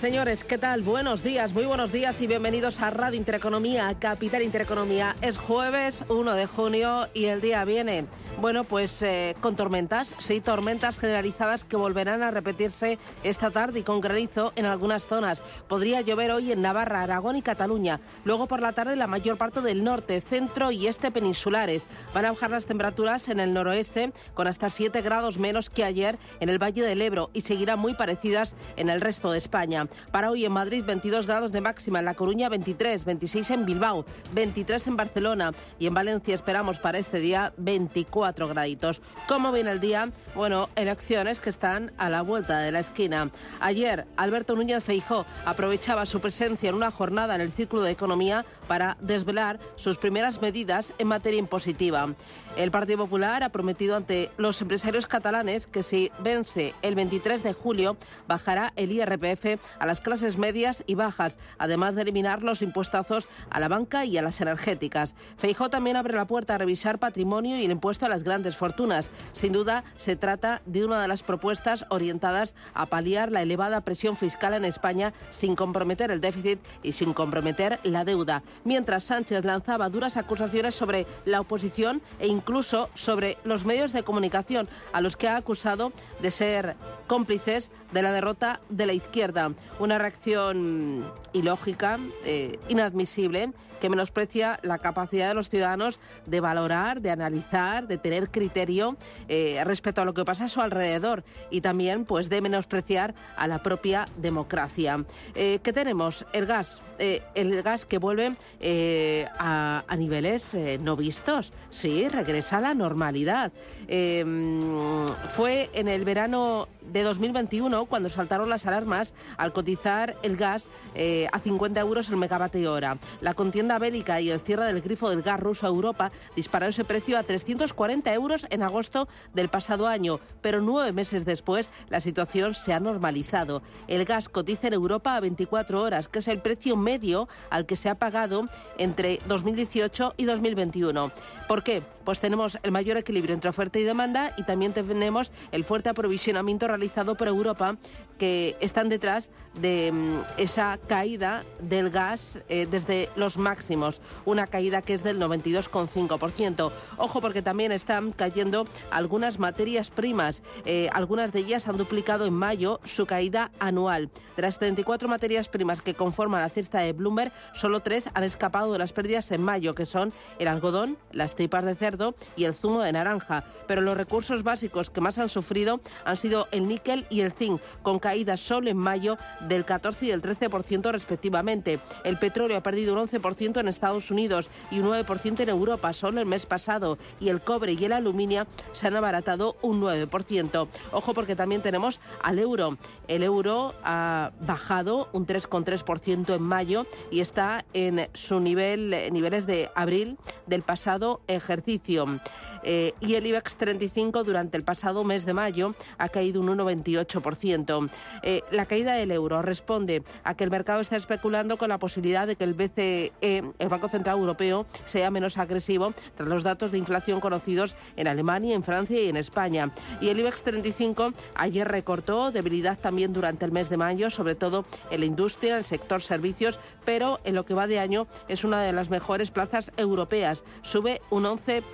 Señores, ¿qué tal? Buenos días, muy buenos días y bienvenidos a Radio Intereconomía, Capital Intereconomía. Es jueves 1 de junio y el día viene. Bueno, pues eh, con tormentas, sí, tormentas generalizadas que volverán a repetirse esta tarde y con granizo en algunas zonas. Podría llover hoy en Navarra, Aragón y Cataluña. Luego por la tarde la mayor parte del norte, centro y este peninsulares. Van a bajar las temperaturas en el noroeste con hasta 7 grados menos que ayer en el Valle del Ebro y seguirán muy parecidas en el resto de España. Para hoy en Madrid 22 grados de máxima, en La Coruña 23, 26 en Bilbao, 23 en Barcelona y en Valencia esperamos para este día 24 graditos. ¿Cómo viene el día? Bueno, elecciones que están a la vuelta de la esquina. Ayer, Alberto Núñez Feijó aprovechaba su presencia en una jornada en el Círculo de Economía para desvelar sus primeras medidas en materia impositiva. El Partido Popular ha prometido ante los empresarios catalanes que si vence el 23 de julio bajará el IRPF a las clases medias y bajas, además de eliminar los impuestazos a la banca y a las energéticas. Feijó también abre la puerta a revisar patrimonio y el impuesto a las grandes fortunas. Sin duda, se trata de una de las propuestas orientadas a paliar la elevada presión fiscal en España sin comprometer el déficit y sin comprometer la deuda. Mientras Sánchez lanzaba duras acusaciones sobre la oposición e incluso sobre los medios de comunicación a los que ha acusado de ser cómplices de la derrota de la izquierda. Una reacción ilógica, eh, inadmisible, que menosprecia la capacidad de los ciudadanos de valorar, de analizar, de tener criterio eh, respecto a lo que pasa a su alrededor y también pues de menospreciar a la propia democracia. Eh, ¿Qué tenemos? El gas, eh, el gas que vuelve a, a, niveles no vistos. Sí, regresa a la normalidad. fue en el verano de 2021 cuando saltaron las alarmas al cotizar el gas a 50 euros el megavatio hora. La contienda bélica y el cierre del grifo del gas ruso a Europa disparó ese precio a 340 euros en agosto del pasado año, pero nueve meses después la situación se ha normalizado. El gas cotiza en Europa a 24 horas, que es el precio medio al que se ha pagado entre 2018 y 2021. ¿Por qué? Pues tenemos el mayor equilibrio entre oferta y demanda y también tenemos el fuerte aprovisionamiento realizado por Europa que están detrás de mm, esa caída del gas eh, desde los máximos, una caída que es del 92,5%. Ojo porque también está están cayendo algunas materias primas. Eh, algunas de ellas han duplicado en mayo su caída anual. De las 34 materias primas que conforman la cesta de Bloomberg, solo tres han escapado de las pérdidas en mayo, que son el algodón, las tripas de cerdo y el zumo de naranja. Pero los recursos básicos que más han sufrido han sido el níquel y el zinc, con caídas solo en mayo del 14 y del 13% respectivamente. El petróleo ha perdido un 11% en Estados Unidos y un 9% en Europa solo el mes pasado. Y el cobre y el aluminio se han abaratado un 9%. Ojo porque también tenemos al euro. El euro ha bajado un 3,3% en mayo y está en su nivel, niveles de abril del pasado ejercicio. Eh, y el IBEX 35 durante el pasado mes de mayo ha caído un 1,28%. Eh, la caída del euro responde a que el mercado está especulando con la posibilidad de que el BCE, el Banco Central Europeo, sea menos agresivo tras los datos de inflación conocidos en Alemania, en Francia y en España. Y el IBEX 35 ayer recortó debilidad también durante el mes de mayo, sobre todo en la industria, en el sector servicios, pero en lo que va de año es una de las mejores plazas europeas. Sube un 11%.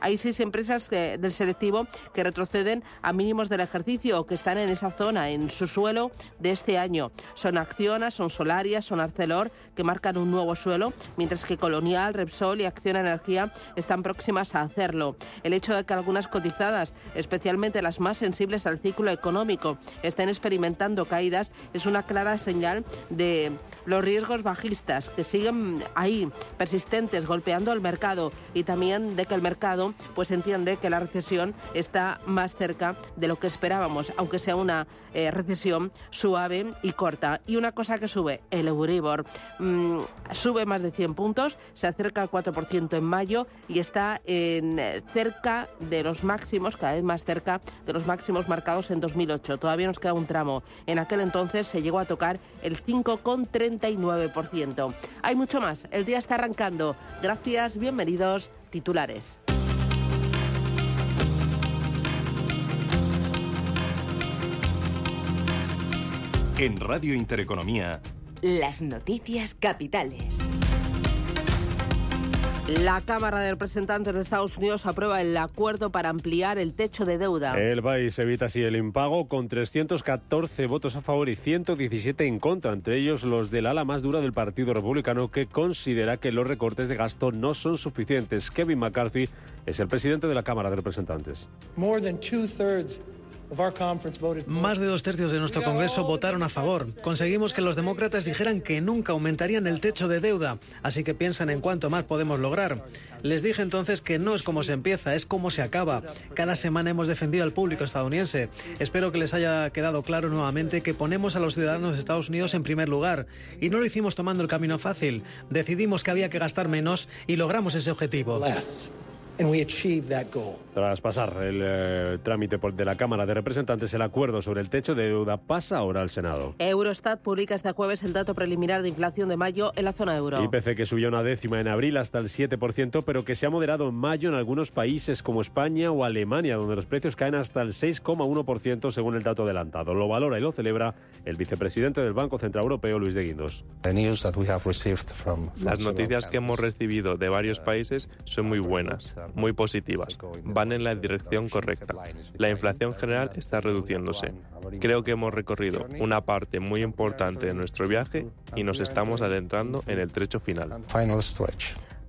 Hay seis empresas eh, del selectivo que retroceden a mínimos del ejercicio o que están en esa zona, en su suelo de este año. Son Acciona, son Solaria, son Arcelor, que marcan un nuevo suelo, mientras que Colonial, Repsol y Acciona Energía están próximas a hacerlo. El hecho de que algunas cotizadas, especialmente las más sensibles al ciclo económico, estén experimentando caídas es una clara señal de los riesgos bajistas que siguen ahí, persistentes, golpeando el mercado y también de que el mercado pues entiende que la recesión está más cerca de lo que esperábamos, aunque sea una eh, recesión suave y corta. Y una cosa que sube, el Euribor, mm, sube más de 100 puntos, se acerca al 4% en mayo y está en eh, cerca de los máximos, cada vez más cerca de los máximos marcados en 2008. Todavía nos queda un tramo. En aquel entonces se llegó a tocar el 5,39%. Hay mucho más. El día está arrancando. Gracias, bienvenidos, titulares. En Radio Intereconomía. Las noticias capitales. La Cámara de Representantes de Estados Unidos aprueba el acuerdo para ampliar el techo de deuda. El país evita así el impago con 314 votos a favor y 117 en contra, entre ellos los del ala más dura del Partido Republicano que considera que los recortes de gasto no son suficientes. Kevin McCarthy es el presidente de la Cámara de Representantes. Más de dos tercios de nuestro Congreso votaron a favor. Conseguimos que los demócratas dijeran que nunca aumentarían el techo de deuda, así que piensan en cuánto más podemos lograr. Les dije entonces que no es como se empieza, es como se acaba. Cada semana hemos defendido al público estadounidense. Espero que les haya quedado claro nuevamente que ponemos a los ciudadanos de Estados Unidos en primer lugar. Y no lo hicimos tomando el camino fácil. Decidimos que había que gastar menos y logramos ese objetivo. Tras pasar el eh, trámite de la Cámara de Representantes, el acuerdo sobre el techo de deuda pasa ahora al Senado. Eurostat publica este jueves el dato preliminar de inflación de mayo en la zona euro. IPC que subió una décima en abril hasta el 7%, pero que se ha moderado en mayo en algunos países como España o Alemania, donde los precios caen hasta el 6,1% según el dato adelantado. Lo valora y lo celebra el vicepresidente del Banco Central Europeo, Luis de Guindos. Las noticias que hemos recibido de varios países son muy buenas muy positivas. Van en la dirección correcta. La inflación general está reduciéndose. Creo que hemos recorrido una parte muy importante de nuestro viaje y nos estamos adentrando en el trecho final.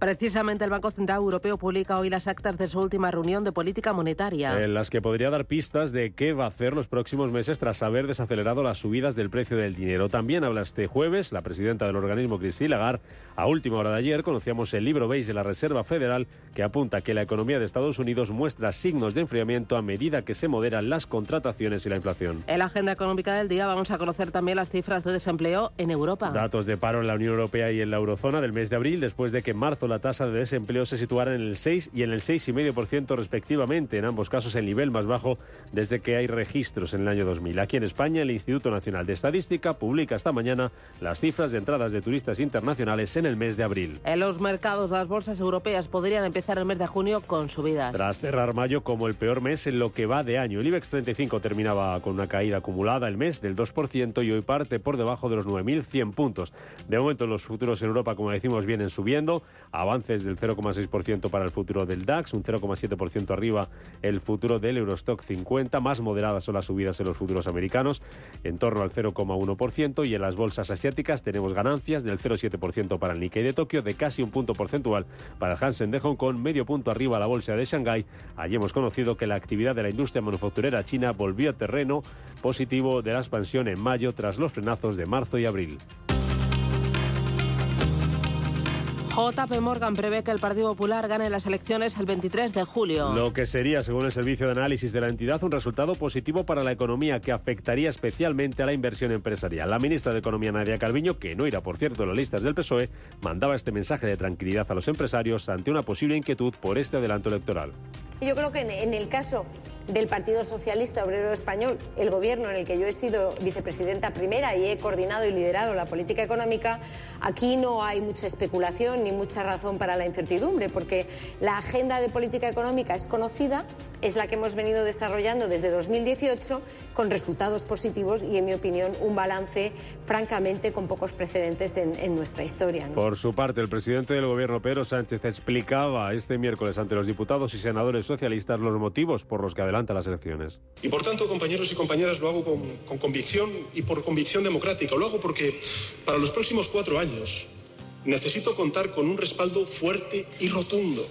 Precisamente el Banco Central Europeo publica hoy las actas de su última reunión de política monetaria. En las que podría dar pistas de qué va a hacer los próximos meses tras haber desacelerado las subidas del precio del dinero. También habla este jueves la presidenta del organismo, Christine Lagarde. A última hora de ayer conocíamos el libro beige de la Reserva Federal que apunta que la economía de Estados Unidos muestra signos de enfriamiento a medida que se moderan las contrataciones y la inflación. En la agenda económica del día vamos a conocer también las cifras de desempleo en Europa. Datos de paro en la Unión Europea y en la eurozona del mes de abril después de que en marzo la tasa de desempleo se situara en el 6 y en el 6,5% respectivamente, en ambos casos el nivel más bajo desde que hay registros en el año 2000. Aquí en España, el Instituto Nacional de Estadística publica esta mañana las cifras de entradas de turistas internacionales en el mes de abril. En los mercados, las bolsas europeas podrían empezar el mes de junio con subidas. Tras cerrar mayo como el peor mes en lo que va de año, el IBEX 35 terminaba con una caída acumulada el mes del 2% y hoy parte por debajo de los 9.100 puntos. De momento los futuros en Europa, como decimos, vienen subiendo, avances del 0,6% para el futuro del DAX, un 0,7% arriba el futuro del Eurostock 50, más moderadas son las subidas en los futuros americanos, en torno al 0,1% y en las bolsas asiáticas tenemos ganancias del 0,7% para el Nikkei de Tokio, de casi un punto porcentual para el Hansen de Hong Kong, medio punto arriba la bolsa de Shanghái. Allí hemos conocido que la actividad de la industria manufacturera china volvió a terreno positivo de la expansión en mayo tras los frenazos de marzo y abril. JP Morgan prevé que el Partido Popular gane las elecciones el 23 de julio. Lo que sería, según el servicio de análisis de la entidad, un resultado positivo para la economía que afectaría especialmente a la inversión empresarial. La ministra de Economía, Nadia Calviño, que no irá, por cierto, en las listas del PSOE, mandaba este mensaje de tranquilidad a los empresarios ante una posible inquietud por este adelanto electoral. Yo creo que en el caso del Partido Socialista Obrero Español, el gobierno en el que yo he sido vicepresidenta primera y he coordinado y liderado la política económica, aquí no hay mucha especulación ni mucha razón para la incertidumbre, porque la agenda de política económica es conocida, es la que hemos venido desarrollando desde 2018 con resultados positivos y, en mi opinión, un balance francamente con pocos precedentes en, nuestra historia. Por su parte, el presidente del gobierno, Pedro Sánchez, explicaba este miércoles ante los diputados y senadores socialistas los motivos por los que adelanta las elecciones. Y por tanto, compañeros y compañeras, lo hago con, con convicción y por convicción democrática. Lo hago porque para los próximos cuatro años necesito contar con un respaldo fuerte y rotundo.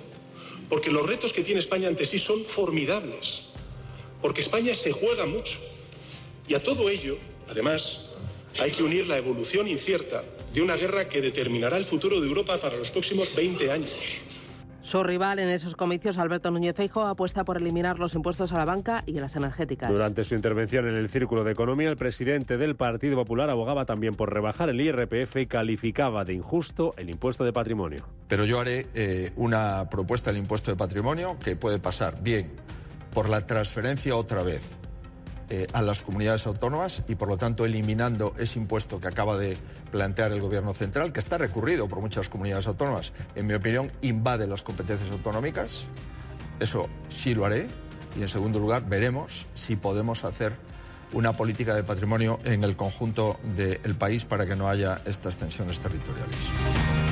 Porque los retos que tiene España ante sí son formidables. Porque España se juega mucho. Y a todo ello, además, hay que unir la evolución incierta de una guerra que determinará el futuro de Europa para los próximos 20 años. Su rival en esos comicios, Alberto Núñez Feijóo, apuesta por eliminar los impuestos a la banca y a las energéticas. Durante su intervención en el Círculo de Economía, el presidente del Partido Popular abogaba también por rebajar el IRPF y calificaba de injusto el impuesto de patrimonio. Pero yo haré eh, una propuesta del impuesto de patrimonio que puede pasar bien por la transferencia otra vez eh, a las comunidades autónomas y, por lo tanto, eliminando ese impuesto que acaba de plantear el Gobierno central, que está recurrido por muchas comunidades autónomas, en mi opinión, invade las competencias autonómicas. Eso sí lo haré. Y, en segundo lugar, veremos si podemos hacer una política de patrimonio en el conjunto del país para que no haya estas tensiones territoriales.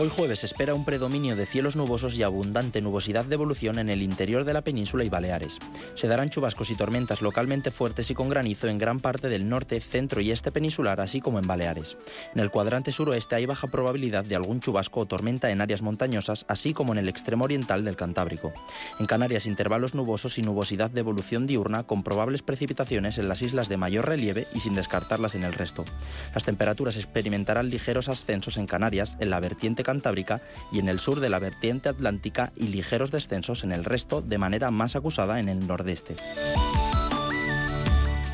Hoy jueves espera un predominio de cielos nubosos y abundante nubosidad de evolución en el interior de la península y Baleares. Se darán chubascos y tormentas localmente fuertes y con granizo en gran parte del norte, centro y este peninsular, así como en Baleares. En el cuadrante suroeste hay baja probabilidad de algún chubasco o tormenta en áreas montañosas, así como en el extremo oriental del Cantábrico. En Canarias, intervalos nubosos y nubosidad de evolución diurna con probables precipitaciones en las islas de mayor relieve y sin descartarlas en el resto. Las temperaturas experimentarán ligeros ascensos en Canarias, en la vertiente Cantábrica y en el sur de la vertiente atlántica y ligeros descensos en el resto de manera más acusada en el nordeste.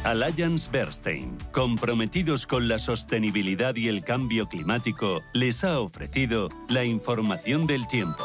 Alliance Bernstein, comprometidos con la sostenibilidad y el cambio climático, les ha ofrecido la información del tiempo.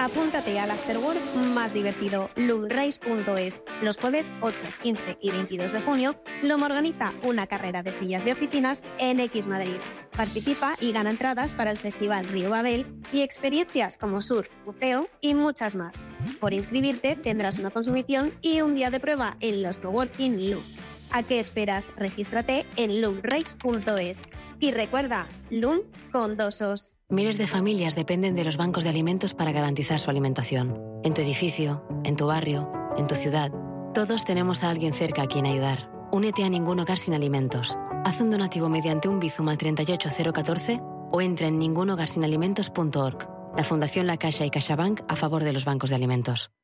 Apúntate al afterwork más divertido, lungrace.es. Los jueves 8, 15 y 22 de junio, Lomo organiza una carrera de sillas de oficinas en X Madrid. Participa y gana entradas para el Festival Río Babel y experiencias como surf, buceo y muchas más. Por inscribirte tendrás una consumición y un día de prueba en los coworking Loom. ¿A qué esperas? Regístrate en loomrace.es. Y recuerda, Loom con dos os. Miles de familias dependen de los bancos de alimentos para garantizar su alimentación. En tu edificio, en tu barrio, en tu ciudad, todos tenemos a alguien cerca a quien ayudar. Únete a Ningún Hogar Sin Alimentos. Haz un donativo mediante un Bizum al 38014 o entra en ningunhogarsinalimentos.org. La Fundación La Caixa y CaixaBank a favor de los bancos de alimentos.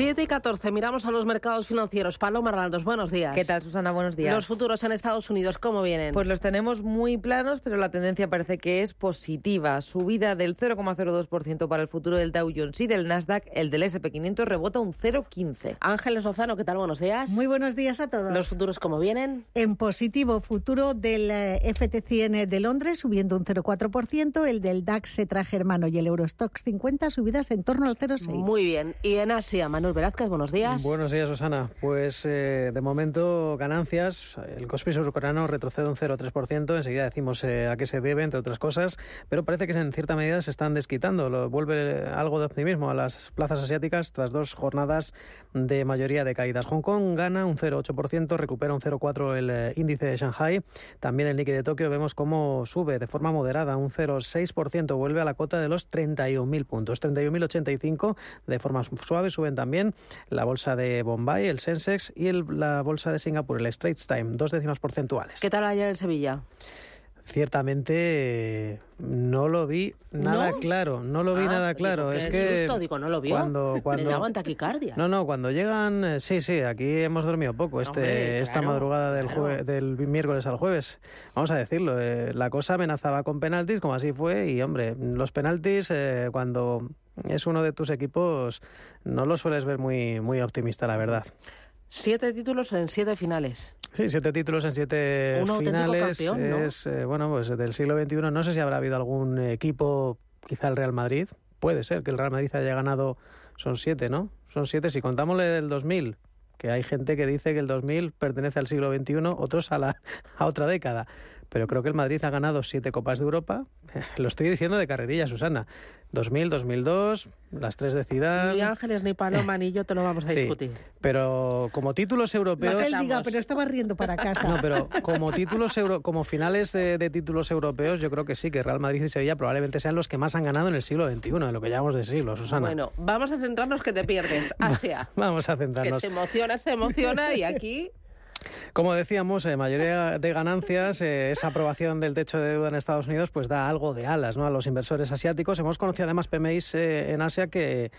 7 y 14, miramos a los mercados financieros. Paloma Arnaldos, buenos días. ¿Qué tal, Susana? Buenos días. Los futuros en Estados Unidos, ¿cómo vienen? Pues los tenemos muy planos, pero la tendencia parece que es positiva. Subida del 0,02% para el futuro del Dow Jones y del Nasdaq. El del SP500 rebota un 0,15. Ángeles Lozano, ¿qué tal? Buenos días. Muy buenos días a todos. ¿Los futuros cómo vienen? En positivo, futuro del eh, FT100 de Londres subiendo un 0,4%, el del DAX Setra Germano y el Eurostox 50 subidas en torno al 0,6%. Muy bien. Y en Asia, Manuel Velázquez, buenos días. Buenos días, Susana. Pues eh, de momento ganancias. El Kospi surcoreano retrocede un 0,3%. Enseguida decimos eh, a qué se debe, entre otras cosas. Pero parece que en cierta medida se están desquitando. Lo, vuelve algo de optimismo a las plazas asiáticas tras dos jornadas de mayoría de caídas. Hong Kong gana un 0,8%, recupera un 0,4% el eh, índice de Shanghai. También el Nikkei de Tokio vemos cómo sube de forma moderada un 0,6%. Vuelve a la cota de los 31.000 puntos. 31.085 de forma suave suben también la bolsa de Bombay, el Sensex y la bolsa de Singapur, el Straits Time, dos décimas porcentuales. ¿Qué tal ayer en Sevilla? Ciertamente no lo vi nada claro, no lo vi Ah, nada claro. Digo, es que susto, digo, no lo vio. Cuando, cuando... Me daban taquicardia. No, no, cuando llegan, eh, sí, sí, aquí hemos dormido poco este, Hombre, esta claro, madrugada del, claro. jue- del miércoles al jueves. Vamos a decirlo, eh, la cosa amenazaba con penaltis, como así fue, y hombre, los penaltis eh, cuando es uno de tus equipos no lo sueles ver muy, muy optimista, la verdad. Siete títulos en siete finales. Sí, siete títulos en siete Un finales. campeón, ¿no? Es, eh, bueno, pues del siglo XXI. No sé si habrá habido algún equipo, quizá el Real Madrid. Puede ser que el Real Madrid haya ganado, son siete, ¿no? Son siete. Si contamos el del 2000, que hay gente que dice que el 2000 pertenece al siglo XXI, otros a, la, a otra década. Pero creo que el Madrid ha ganado siete Copas de Europa. Lo estoy diciendo de carrerilla, Susana. 2000, 2002, las tres de Zidane. Ni Ángeles, ni Paloma, ni yo te lo vamos a Sí, discutir. pero como títulos europeos... Él diga, pero estaba riendo para casa. No, pero como títulos euro, como finales eh, de títulos europeos, yo creo que sí, que Real Madrid y Sevilla probablemente sean los que más han ganado en el siglo XXI, en lo que llamamos de siglo, Susana. Bueno, vamos a centrarnos que te pierdes. Asia. Vamos a Que centrarnos. se emociona, se emociona y aquí Como decíamos, eh, mayoría de ganancias, eh, esa aprobación del techo de deuda en Estados Unidos, pues da algo de alas ¿no? a los inversores asiáticos. Hemos conocido además PMIs eh, en Asia que,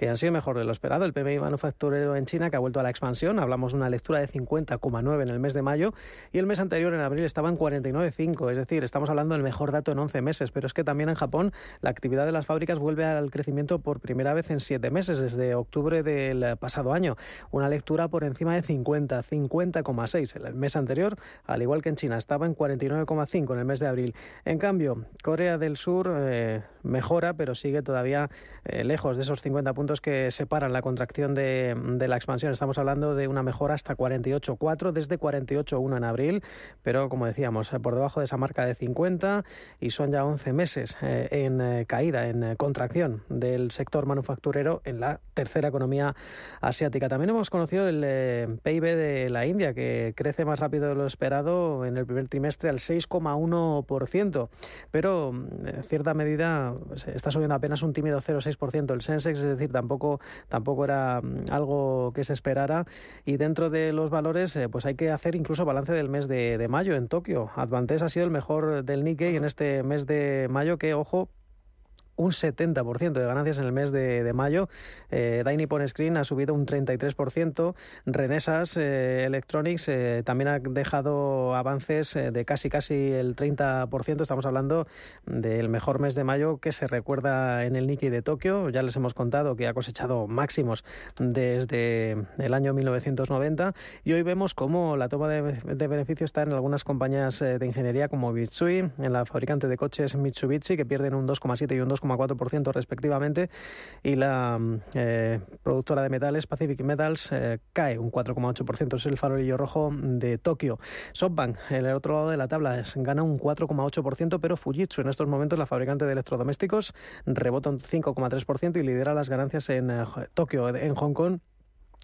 que han sido mejor de lo esperado. El PMI manufacturero en China que ha vuelto a la expansión. Hablamos de una lectura de 50,9 en el mes de mayo y el mes anterior, en abril, estaba en 49,5. Es decir, estamos hablando del mejor dato en 11 meses. Pero es que también en Japón la actividad de las fábricas vuelve al crecimiento por primera vez en 7 meses, desde octubre del pasado año. Una lectura por encima de 50, 50,6 el mes anterior, al igual que en China, estaba en 49,5 en el mes de abril. En cambio, Corea del Sur eh, mejora, pero sigue todavía eh, lejos de esos 50 puntos que separan la contracción de, de la expansión. Estamos hablando de una mejora hasta 48,4 desde 48,1 en abril, pero como decíamos, eh, por debajo de esa marca de 50 y son ya 11 meses eh, en caída, en contracción del sector manufacturero en la tercera economía asiática. También hemos conocido el PIB de la India, que crece más rápido de lo esperado en el primer trimestre al 6,1%, pero mm, en cierta medida está subiendo apenas un tímido 0,6% el Sensex, es decir, tampoco, tampoco era mm, algo que se esperara. Y dentro de los valores, eh, pues hay que hacer incluso balance del mes de, de mayo en Tokio. Advantes ha sido el mejor del Nikkei en este mes de mayo, que, ojo, un 70% de ganancias en el mes de, de mayo. Eh, Dai Nippon Screen ha subido un 33%. Renesas eh, Electronics eh, también ha dejado avances eh, de casi casi el 30%. Estamos hablando del mejor mes de mayo que se recuerda en el Nikkei de Tokio. Ya les hemos contado que ha cosechado máximos desde el año 1990 y hoy vemos cómo la toma de, de beneficio está en algunas compañías de ingeniería como Mitsui, en la fabricante de coches Mitsubishi que pierden un 2,7 y un 2,4% respectivamente y la eh, productora de metales Pacific Metals eh, cae un 4,8%, es el farolillo rojo de Tokio. SoftBank, el otro lado de la tabla, gana un 4,8%, pero Fujitsu en estos momentos, la fabricante de electrodomésticos, rebota un 5,3% y lidera las ganancias en eh, Tokio, en Hong Kong.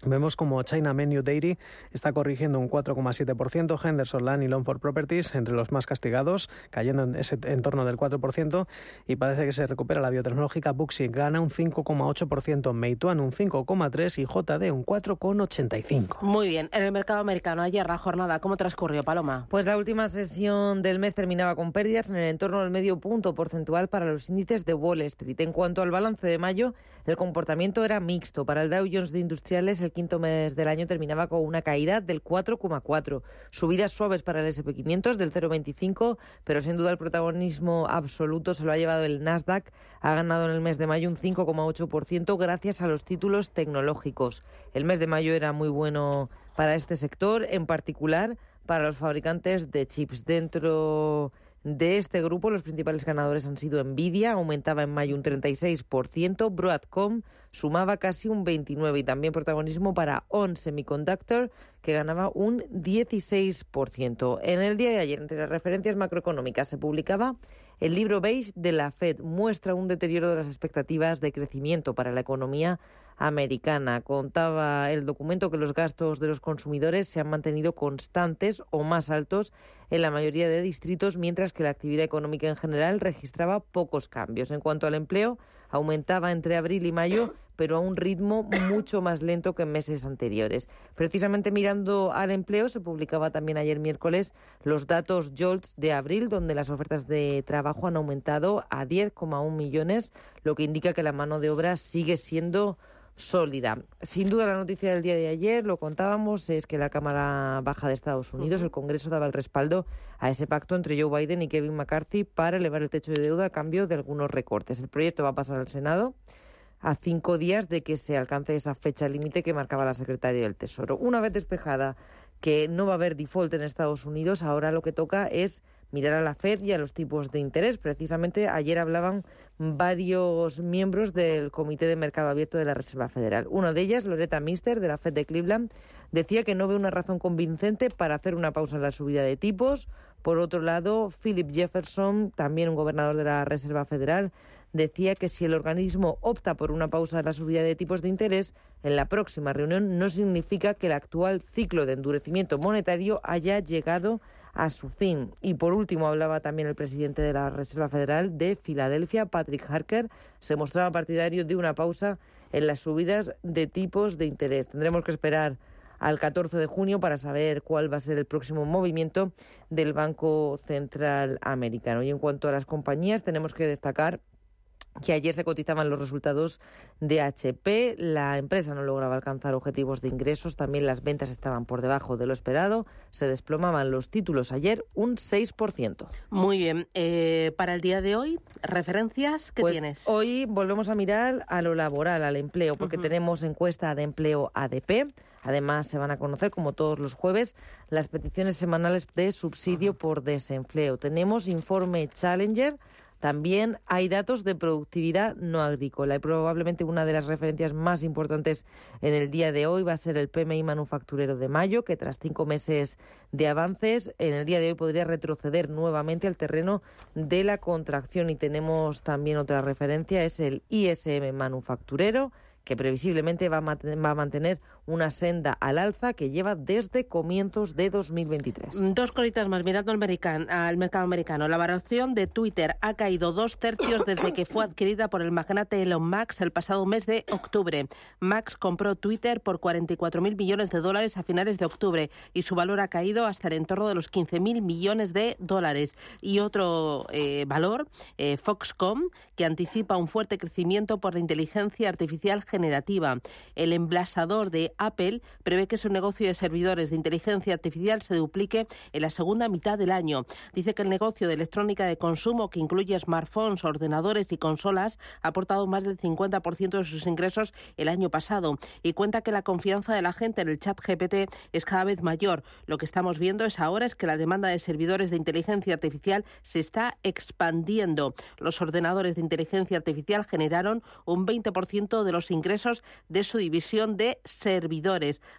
Vemos como China Menu Dairy está corrigiendo un 4,7%, Henderson Land y Longford Properties entre los más castigados, cayendo en ese entorno del 4%, y parece que se recupera la biotecnológica Buxi, gana un 5,8%, Meituan un 5,3% y JD un 4,85%. Muy bien, en el mercado americano, ayer la jornada, ¿cómo transcurrió, Paloma? Pues la última sesión del mes terminaba con pérdidas en el entorno del medio punto porcentual para los índices de Wall Street. En cuanto al balance de mayo, el comportamiento era mixto. Para el Dow Jones de Industriales, el quinto mes del año terminaba con una caída del 4,4. Subidas suaves para el SP500 del 0,25, pero sin duda el protagonismo absoluto se lo ha llevado el Nasdaq. Ha ganado en el mes de mayo un 5,8% gracias a los títulos tecnológicos. El mes de mayo era muy bueno para este sector, en particular para los fabricantes de chips. Dentro de este grupo, los principales ganadores han sido Nvidia, aumentaba en mayo un 36%, Broadcom sumaba casi un 29% y también protagonismo para On Semiconductor, que ganaba un 16%. En el día de ayer, entre las referencias macroeconómicas, se publicaba el libro beige de la Fed, muestra un deterioro de las expectativas de crecimiento para la economía americana. Contaba el documento que los gastos de los consumidores se han mantenido constantes o más altos en la mayoría de distritos, mientras que la actividad económica en general registraba pocos cambios. En cuanto al empleo, aumentaba entre abril y mayo pero a un ritmo mucho más lento que en meses anteriores. Precisamente mirando al empleo, se publicaba también ayer miércoles los datos JOLTS de abril, donde las ofertas de trabajo han aumentado a 10,1 millones, lo que indica que la mano de obra sigue siendo sólida. Sin duda la noticia del día de ayer, lo contábamos, es que la Cámara Baja de Estados Unidos, el Congreso daba el respaldo a ese pacto entre Joe Biden y Kevin McCarthy para elevar el techo de deuda a cambio de algunos recortes. El proyecto va a pasar al Senado a cinco días de que se alcance esa fecha límite que marcaba la secretaria del Tesoro. Una vez despejada que no va a haber default en Estados Unidos, ahora lo que toca es mirar a la Fed y a los tipos de interés. Precisamente ayer hablaban varios miembros del Comité de Mercado Abierto de la Reserva Federal. Una de ellas, Loretta Mister, de la Fed de Cleveland, decía que no ve una razón convincente para hacer una pausa en la subida de tipos. Por otro lado, Philip Jefferson, también un gobernador de la Reserva Federal, decía que si el organismo opta por una pausa de la subida de tipos de interés en la próxima reunión no significa que el actual ciclo de endurecimiento monetario haya llegado a su fin. Y por último hablaba también el presidente de la Reserva Federal de Filadelfia, Patrick Harker, se mostraba partidario de una pausa en las subidas de tipos de interés. Tendremos que esperar al 14 de junio para saber cuál va a ser el próximo movimiento del Banco Central Americano. Y en cuanto a las compañías, tenemos que destacar que ayer se cotizaban los resultados de HP. La empresa no lograba alcanzar objetivos de ingresos. También las ventas estaban por debajo de lo esperado. Se desplomaban los títulos ayer un 6%. Muy bien. Eh, para el día de hoy, ¿referencias que pues tienes? Hoy volvemos a mirar a lo laboral, al empleo, porque tenemos encuesta de empleo ADP. Además, se van a conocer, como todos los jueves, las peticiones semanales de subsidio por desempleo. Tenemos informe Challenger también hay datos de productividad no agrícola y probablemente una de las referencias más importantes en el día de hoy va a ser el PMI manufacturero de mayo, que tras cinco meses de avances, en el día de hoy podría retroceder nuevamente al terreno de la contracción. Y tenemos también otra referencia, es el ISM manufacturero que previsiblemente va a, mantener una senda al alza que lleva desde comienzos de 2023. Dos cositas más, mirando al, al mercado americano. La valoración de Twitter ha caído dos tercios desde que fue adquirida por el magnate Elon Musk el pasado mes de octubre. Max compró Twitter por 44.000 millones de dólares a finales de octubre y su valor ha caído hasta el entorno de los 15.000 millones de dólares. Y otro eh, valor, eh, Foxconn, que anticipa un fuerte crecimiento por la inteligencia artificial generativa. El emblasador de Apple prevé que su negocio de servidores de inteligencia artificial se duplique en la segunda mitad del año. Dice que el negocio de electrónica de consumo, que incluye smartphones, ordenadores y consolas, ha aportado más del 50% de sus ingresos el año pasado y cuenta que la confianza de la gente en el chat GPT es cada vez mayor. Lo que estamos viendo es ahora es que la demanda de servidores de inteligencia artificial se está expandiendo. Los ordenadores de inteligencia artificial generaron un 20% de los ingresos de su división de servidores.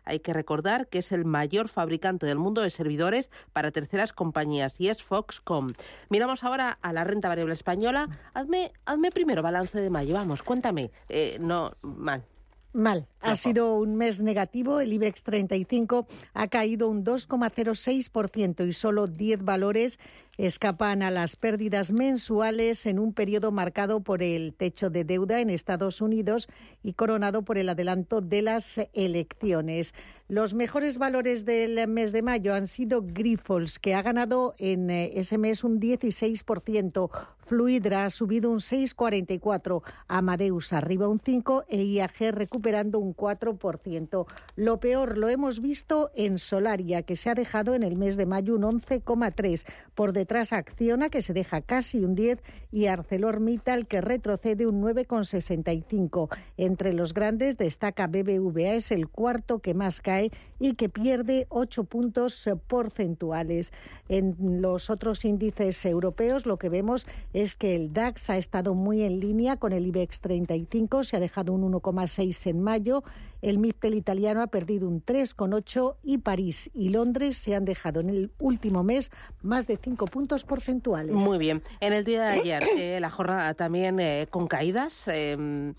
Hay que recordar que es el mayor fabricante del mundo de servidores para terceras compañías y es Foxconn. Miramos ahora a la renta variable española. Hazme, hazme primero balance de mayo. Vamos, cuéntame. Eh, no, mal. Mal. Ha sido un mes negativo. El IBEX 35 ha caído un 2,06% y solo 10 valores escapan a las pérdidas mensuales en un periodo marcado por el techo de deuda en Estados Unidos y coronado por el adelanto de las elecciones. Los mejores valores del mes de mayo han sido Grifols, que ha ganado en eh, ese mes un 16%, Fluidra ha subido un 6,44%, Amadeus arriba un 5% e IAG recuperando un 4%. Lo peor lo hemos visto en Solaria, que se ha dejado en el mes de mayo un 11,3%, por detrás Detrás Acciona, que se deja casi un 10, y ArcelorMittal, que retrocede un 9,65. Entre los grandes destaca BBVA, es el cuarto que más cae y que pierde 8 puntos porcentuales. En los otros índices europeos lo que vemos es que el DAX ha estado muy en línea con el IBEX 35, se ha dejado un 1,6 en mayo, el MIPTEL italiano ha perdido un 3,8 y París y Londres se han dejado en el último mes más de 5 puntos porcentuales. Muy bien. En el día de ayer, eh, la jornada también eh, con caídas. Eh,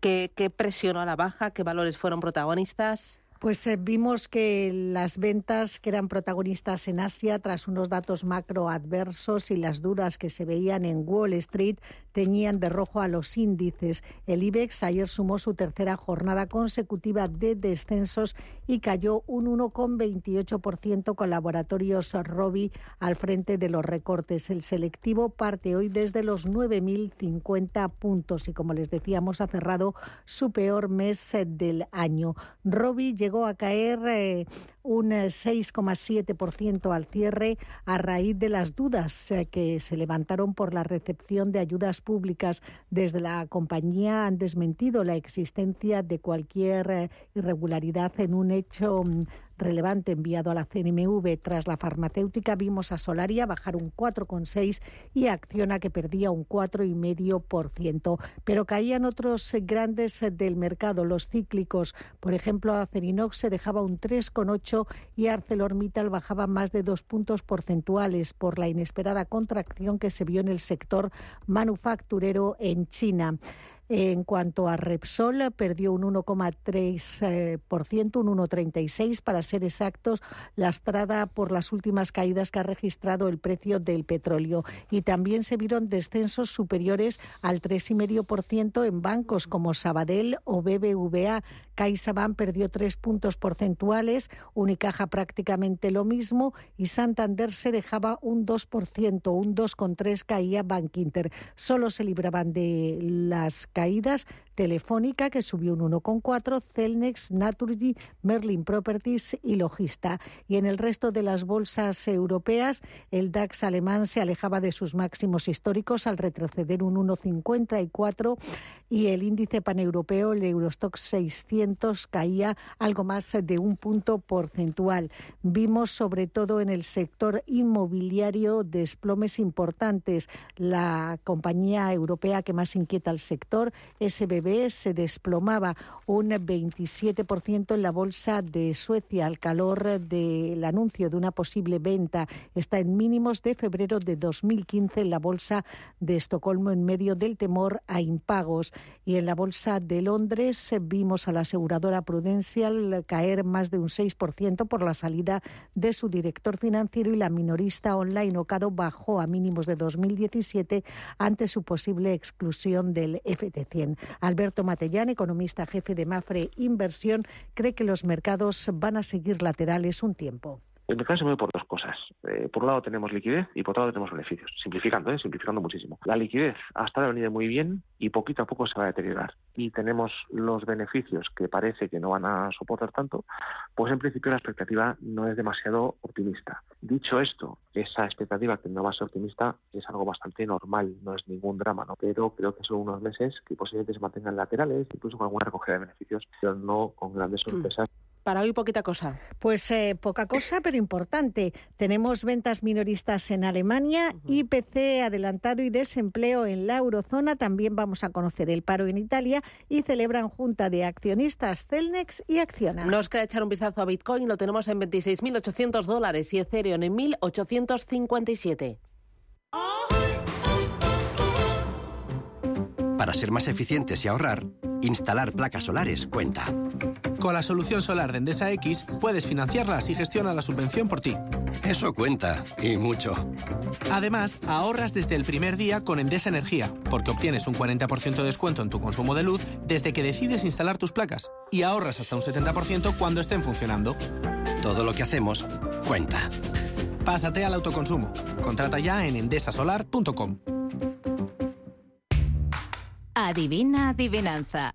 ¿qué, ¿Qué presionó a la baja? ¿Qué valores fueron protagonistas? Pues eh, vimos que las ventas que eran protagonistas en Asia, tras unos datos macro adversos y las dudas que se veían en Wall Street, teñían de rojo a los índices. El IBEX ayer sumó su tercera jornada consecutiva de descensos y cayó un 1,28% con laboratorios Robi al frente de los recortes. El selectivo parte hoy desde los 9.050 puntos y, como les decíamos, ha cerrado su peor mes eh, del año. Robi llegó a caer eh, un 6,7% al cierre a raíz de las dudas eh, que se levantaron por la recepción de ayudas públicas. Desde la compañía han desmentido la existencia de cualquier eh, irregularidad en un hecho mm, relevante enviado a la CNMV. Tras la farmacéutica vimos a Solaria bajar un 4,6 y a Acciona que perdía un 4,5%. Pero caían otros grandes del mercado, los cíclicos. Por ejemplo, Acerinox se dejaba un 3,8 y ArcelorMittal bajaba más de dos puntos porcentuales por la inesperada contracción que se vio en el sector manufacturero en China. En cuanto a Repsol, perdió un 1,3%, un 1,36% para ser exactos, lastrada por las últimas caídas que ha registrado el precio del petróleo. Y también se vieron descensos superiores al 3,5% en bancos como Sabadell o BBVA. CaixaBank perdió tres puntos porcentuales, Unicaja prácticamente lo mismo y Santander se dejaba un 2%, un 2,3% caía Bank. Solo se libraban de las caídas caídas Telefónica, que subió un 1,4, Celnex, Naturgy, Merlin Properties y Logista. Y en el resto de las bolsas europeas, el DAX alemán se alejaba de sus máximos históricos al retroceder un 1,54 y el índice paneuropeo, el Eurostock 600, caía algo más de un punto porcentual. Vimos sobre todo en el sector inmobiliario desplomes importantes. La compañía europea que más inquieta al sector, SBB, se desplomaba un 27% en la bolsa de Suecia al calor del anuncio de una posible venta. Está en mínimos de febrero de 2015 en la bolsa de Estocolmo en medio del temor a impagos. Y en la bolsa de Londres vimos a la aseguradora Prudential caer más de un 6% por la salida de su director financiero y la minorista online Ocado bajó a mínimos de 2017 ante su posible exclusión del FT100. Alberto Matellán, economista jefe de Mafre Inversión, cree que los mercados van a seguir laterales un tiempo. El mercado se mueve por dos cosas. Eh, por un lado tenemos liquidez y por otro lado tenemos beneficios. Simplificando, ¿eh? simplificando muchísimo. La liquidez hasta ahora ha venido muy bien y poquito a poco se va a deteriorar. Y tenemos los beneficios que parece que no van a soportar tanto, pues en principio la expectativa no es demasiado optimista. Dicho esto, esa expectativa que no va a ser optimista es algo bastante normal, no es ningún drama, ¿no? Pero creo que son unos meses que posiblemente se mantengan laterales, incluso con alguna recogida de beneficios, pero no con grandes Mm. Para hoy poquita cosa. Pues eh, poca cosa, pero importante. Tenemos ventas minoristas en Alemania, IPC adelantado y desempleo en la eurozona. También vamos a conocer el paro en Italia y celebran junta de accionistas Celnex y Acciona. Nos queda echar un vistazo a Bitcoin. Lo tenemos en 26.800 dólares y Ethereum en 1.857. Para ser más eficientes y ahorrar, instalar placas solares cuenta. Con la solución solar de Endesa X puedes financiarlas y gestiona la subvención por ti. Eso cuenta, y mucho. Además, ahorras desde el primer día con Endesa Energía, porque obtienes un 40% de descuento en tu consumo de luz desde que decides instalar tus placas y ahorras hasta un 70% cuando estén funcionando. Todo lo que hacemos cuenta. Pásate al autoconsumo. Contrata ya en endesasolar.com. Adivina adivinanza.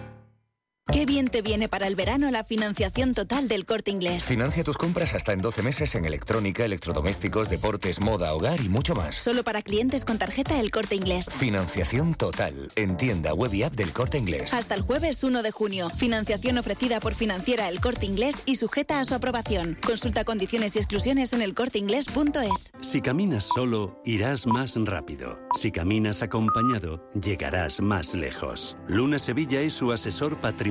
Qué bien te viene para el verano la financiación total del corte inglés. Financia tus compras hasta en 12 meses en electrónica, electrodomésticos, deportes, moda, hogar y mucho más. Solo para clientes con tarjeta el corte inglés. Financiación total en tienda web y app del corte inglés. Hasta el jueves 1 de junio. Financiación ofrecida por financiera el corte inglés y sujeta a su aprobación. Consulta condiciones y exclusiones en elcorteinglés.es. Si caminas solo, irás más rápido. Si caminas acompañado, llegarás más lejos. Luna Sevilla es su asesor patrimonial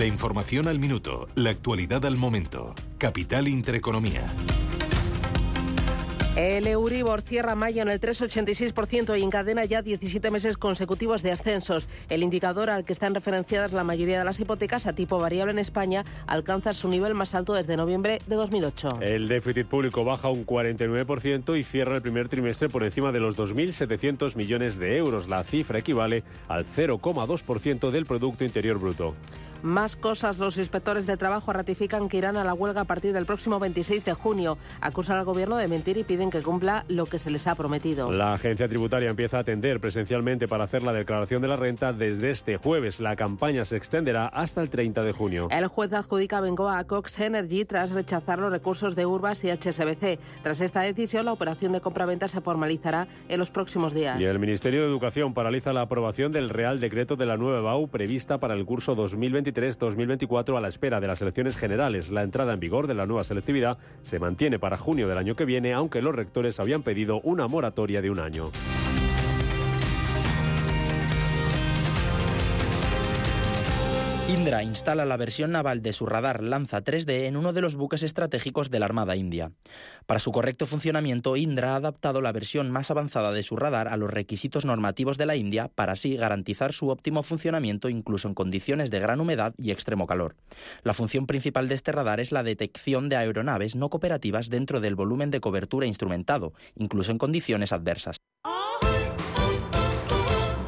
La información al minuto, la actualidad al momento. Capital Intereconomía. El Euribor cierra mayo en el 3,86% y encadena ya 17 meses consecutivos de ascensos. El indicador al que están referenciadas la mayoría de las hipotecas a tipo variable en España alcanza su nivel más alto desde noviembre de 2008. El déficit público baja un 49% y cierra el primer trimestre por encima de los 2.700 millones de euros. La cifra equivale al 0,2% del Producto Interior Bruto. Más cosas, los inspectores de trabajo ratifican que irán a la huelga a partir del próximo 26 de junio. Acusan al gobierno de mentir y piden que cumpla lo que se les ha prometido. La agencia tributaria empieza a atender presencialmente para hacer la declaración de la renta desde este jueves. La campaña se extenderá hasta el 30 de junio. El juez adjudica a Bengoa a Cox Energy tras rechazar los recursos de Urbas y HSBC. Tras esta decisión, la operación de compraventa se formalizará en los próximos días. Y el Ministerio de Educación paraliza la aprobación del Real Decreto de la nueva BAU prevista para el curso 2023-2024 a la espera de las elecciones generales. La entrada en vigor de la nueva selectividad se mantiene para junio del año que viene, aunque los rectores habían pedido una moratoria de un año. Indra instala la versión naval de su radar Lanza 3D en uno de los buques estratégicos de la Armada India. Para su correcto funcionamiento, Indra ha adaptado la versión más avanzada de su radar a los requisitos normativos de la India para así garantizar su óptimo funcionamiento incluso en condiciones de gran humedad y extremo calor. La función principal de este radar es la detección de aeronaves no cooperativas dentro del volumen de cobertura instrumentado, incluso en condiciones adversas.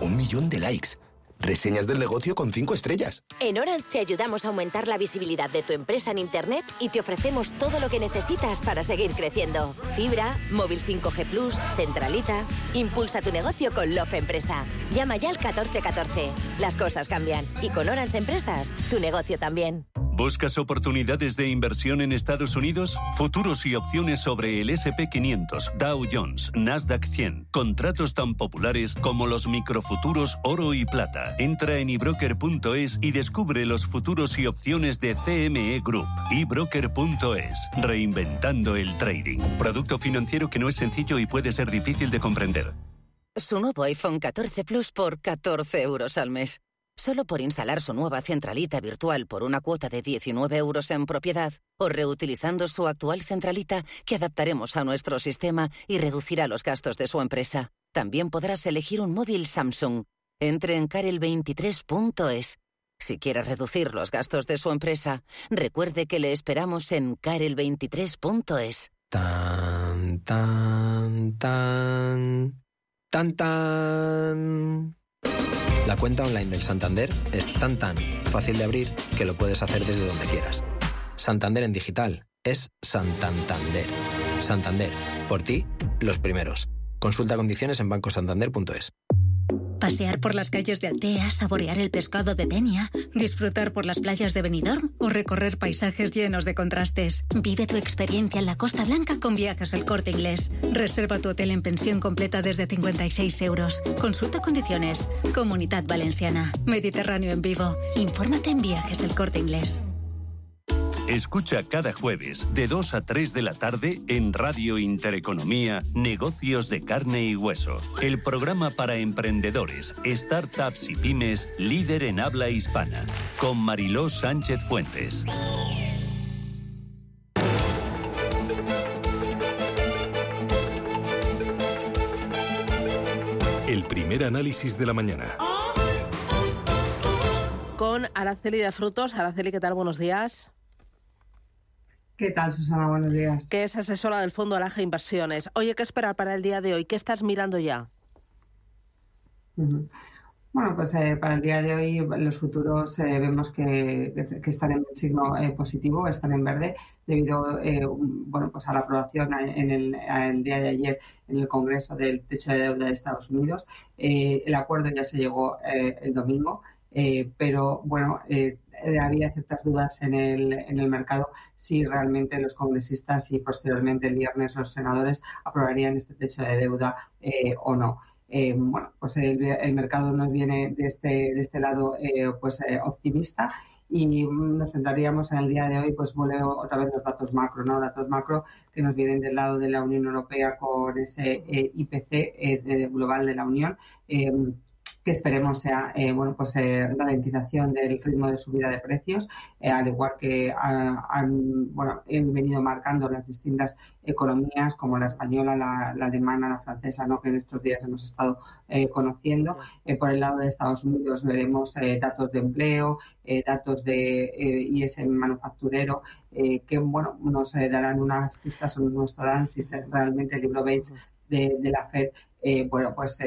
Un millón de likes. Reseñas del negocio con cinco estrellas. En Orange te ayudamos a aumentar la visibilidad de tu empresa en Internet y te ofrecemos todo lo que necesitas para seguir creciendo. Fibra, móvil 5G Plus, centralita. Impulsa tu negocio con Love Empresa. Llama ya al 1414. Las cosas cambian y con Orange Empresas, tu negocio también. ¿Buscas oportunidades de inversión en Estados Unidos? Futuros y opciones sobre el SP500, Dow Jones, Nasdaq 100. Contratos tan populares como los microfuturos oro y plata. Entra en ebroker.es y descubre los futuros y opciones de CME Group. ebroker.es. Reinventando el trading. Producto financiero que no es sencillo y puede ser difícil de comprender. Su nuevo iPhone 14 Plus por 14 euros al mes. Solo por instalar su nueva centralita virtual por una cuota de 19 euros en propiedad o reutilizando su actual centralita que adaptaremos a nuestro sistema y reducirá los gastos de su empresa. También podrás elegir un móvil Samsung. Entre en carel23.es. Si quiere reducir los gastos de su empresa, recuerde que le esperamos en carel23.es. Tan, tan, tan, tan, tan. La cuenta online del Santander es tan tan fácil de abrir que lo puedes hacer desde donde quieras. Santander en digital es Santander. Santander, por ti, los primeros. Consulta condiciones en bancosantander.es. Pasear por las calles de Altea, saborear el pescado de Denia, disfrutar por las playas de Benidorm o recorrer paisajes llenos de contrastes. Vive tu experiencia en la Costa Blanca con Viajes El Corte Inglés. Reserva tu hotel en pensión completa desde 56 euros. Consulta condiciones. Comunidad Valenciana. Mediterráneo en vivo. Infórmate en Viajes El Corte Inglés. Escucha cada jueves de 2 a 3 de la tarde en Radio Intereconomía Negocios de Carne y Hueso. El programa para emprendedores, startups y pymes líder en habla hispana. Con Mariló Sánchez Fuentes. El primer análisis de la mañana. Con Araceli de Frutos. Araceli, ¿qué tal? Buenos días. ¿Qué tal, Susana? Buenos días. Que es asesora del Fondo Alaja Inversiones. Oye, ¿qué esperar para el día de hoy? ¿Qué estás mirando ya? Bueno, pues eh, para el día de hoy los futuros eh, vemos que, que, están en signo eh, positivo, están en verde, debido bueno, pues a la aprobación en el, el, día de ayer en el Congreso del techo de deuda de Estados Unidos. el acuerdo ya se llegó el domingo, pero bueno, había ciertas dudas en el, en el mercado si realmente los congresistas y posteriormente el viernes los senadores aprobarían este techo de deuda eh, o no. Eh, bueno, pues el, el, mercado nos viene de este, de este lado eh, pues optimista y nos centraríamos en el día de hoy, pues vuelvo otra vez los datos macro, ¿no? Datos macro que nos vienen del lado de la Unión Europea con ese IPC global de la Unión que esperemos sea eh, bueno pues eh, la ralentización del ritmo de subida de precios, eh, al igual que han bueno, venido marcando las distintas economías como la española, la, alemana, la francesa, ¿no? que en estos días hemos estado conociendo. por el lado de Estados Unidos veremos datos de empleo, datos de ISM manufacturero, que bueno nos darán unas pistas o nos darán si realmente el libro Bates de, de la FED bueno, pues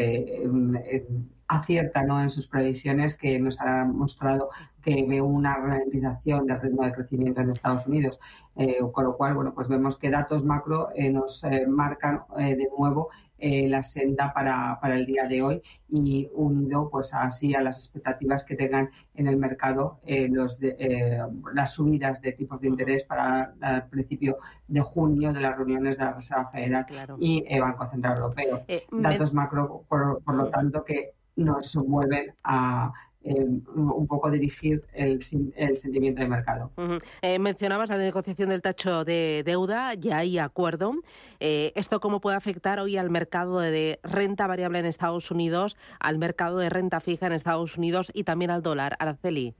acierta ¿no? en sus previsiones que nos ha mostrado que ve una ralentización del ritmo de crecimiento en Estados Unidos. Eh, con lo cual, bueno, pues vemos que datos macro eh, nos eh, marcan de nuevo la senda para, para, el día de hoy y unido pues así a las expectativas que tengan en el mercado los las subidas de tipos de interés para el principio de junio de las reuniones de la Reserva Federal y el Banco Central Europeo. datos macro, por, por lo tanto, que nos vuelven a eh, un poco dirigir el, el, sentimiento de mercado. eh, mencionabas la negociación del tacho de deuda, ya hay acuerdo. Eh, ¿Esto cómo puede afectar hoy al mercado de renta variable en Estados Unidos, al mercado de renta fija en Estados Unidos y también al dólar? Araceli.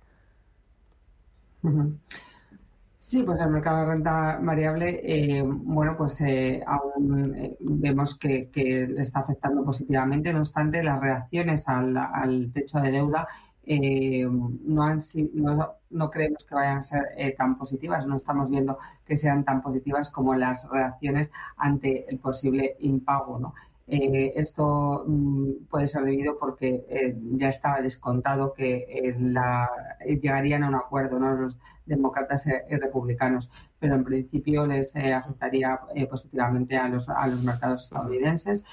Sí, pues el mercado de renta variable, eh, bueno, pues eh, aún eh, vemos que, le está afectando positivamente. No obstante, las reacciones al, techo de deuda no, han, no, no, creemos que vayan a ser tan positivas. No estamos viendo que sean tan positivas como las reacciones ante el posible impago, ¿no? Eh, esto mm, puede ser debido porque eh, ya estaba descontado que eh, la, llegarían a un acuerdo ¿no? los demócratas y republicanos, pero en principio les afectaría positivamente a los, a los mercados estadounidenses,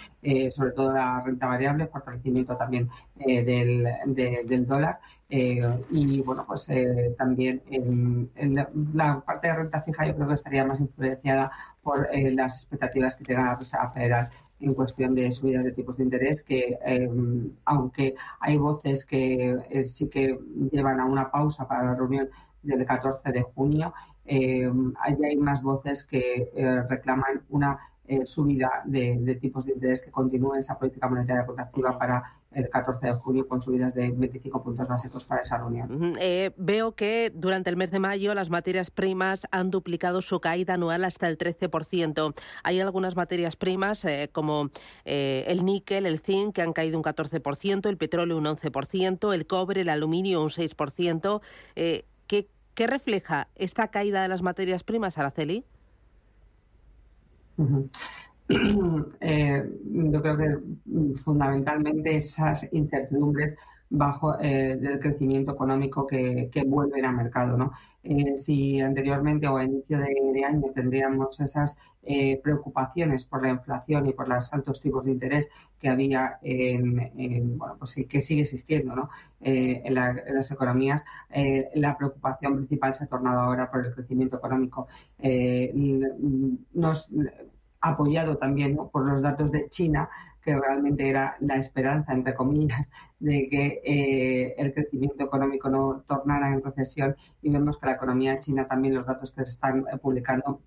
sobre todo la renta variable, fortalecimiento también del, del, dólar y bueno, pues también en, en, la parte de renta fija yo creo que estaría más influenciada por las expectativas que tenga la Reserva Federal en cuestión de subidas de tipos de interés, que em, aunque hay voces que eh, sí que llevan a una pausa para la reunión del 14 de junio, eh, hay más voces que eh, reclaman una eh, subida de, de, tipos de interés que continúe esa política monetaria contractiva para el 14 de junio con subidas de 25 puntos básicos para esa reunión. Eh, veo que durante el mes de mayo las materias primas han duplicado su caída anual hasta el 13%. Hay algunas materias primas eh, como eh, el níquel, el zinc, que han caído un 14%, el petróleo un 11%, el cobre, el aluminio un 6%. Eh, ¿qué, ¿Qué refleja esta caída de las materias primas, Araceli? Eh, yo creo que fundamentalmente esas incertidumbres bajo eh, del crecimiento económico que, que, vuelven al mercado. ¿no? Eh, si anteriormente o a inicio de, año tendríamos esas eh, preocupaciones por la inflación y por los altos tipos de interés que había en, en bueno, pues que sigue existiendo ¿no? En, la, en, las economías, la preocupación principal se ha tornado ahora por el crecimiento económico. nos apoyado también por los datos de China, que realmente era la esperanza, entre comillas, de que eh, el crecimiento económico no tornara en recesión y vemos que la economía china también, los datos que se están publicando,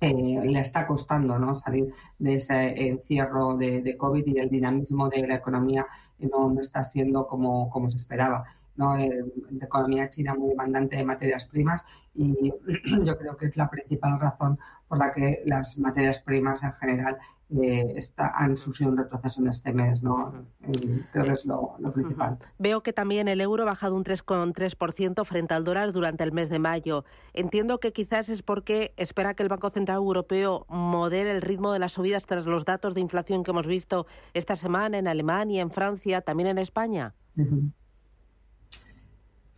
eh, le está costando ¿no? salir de ese encierro de, COVID y el dinamismo de la economía no, está siendo como, como se esperaba. ¿no? Eh, economía china muy demandante de materias primas y yo creo que es la principal razón por la que las materias primas en general eh, está, han sufrido un retroceso en este mes. ¿no? Creo que es lo, lo principal. Veo que también el euro ha bajado un 3,3% frente al dólar durante el mes de mayo. Entiendo que quizás es porque espera que el Banco Central Europeo modere el ritmo de las subidas tras los datos de inflación que hemos visto esta semana en Alemania, en Francia, también en España. Uh -huh.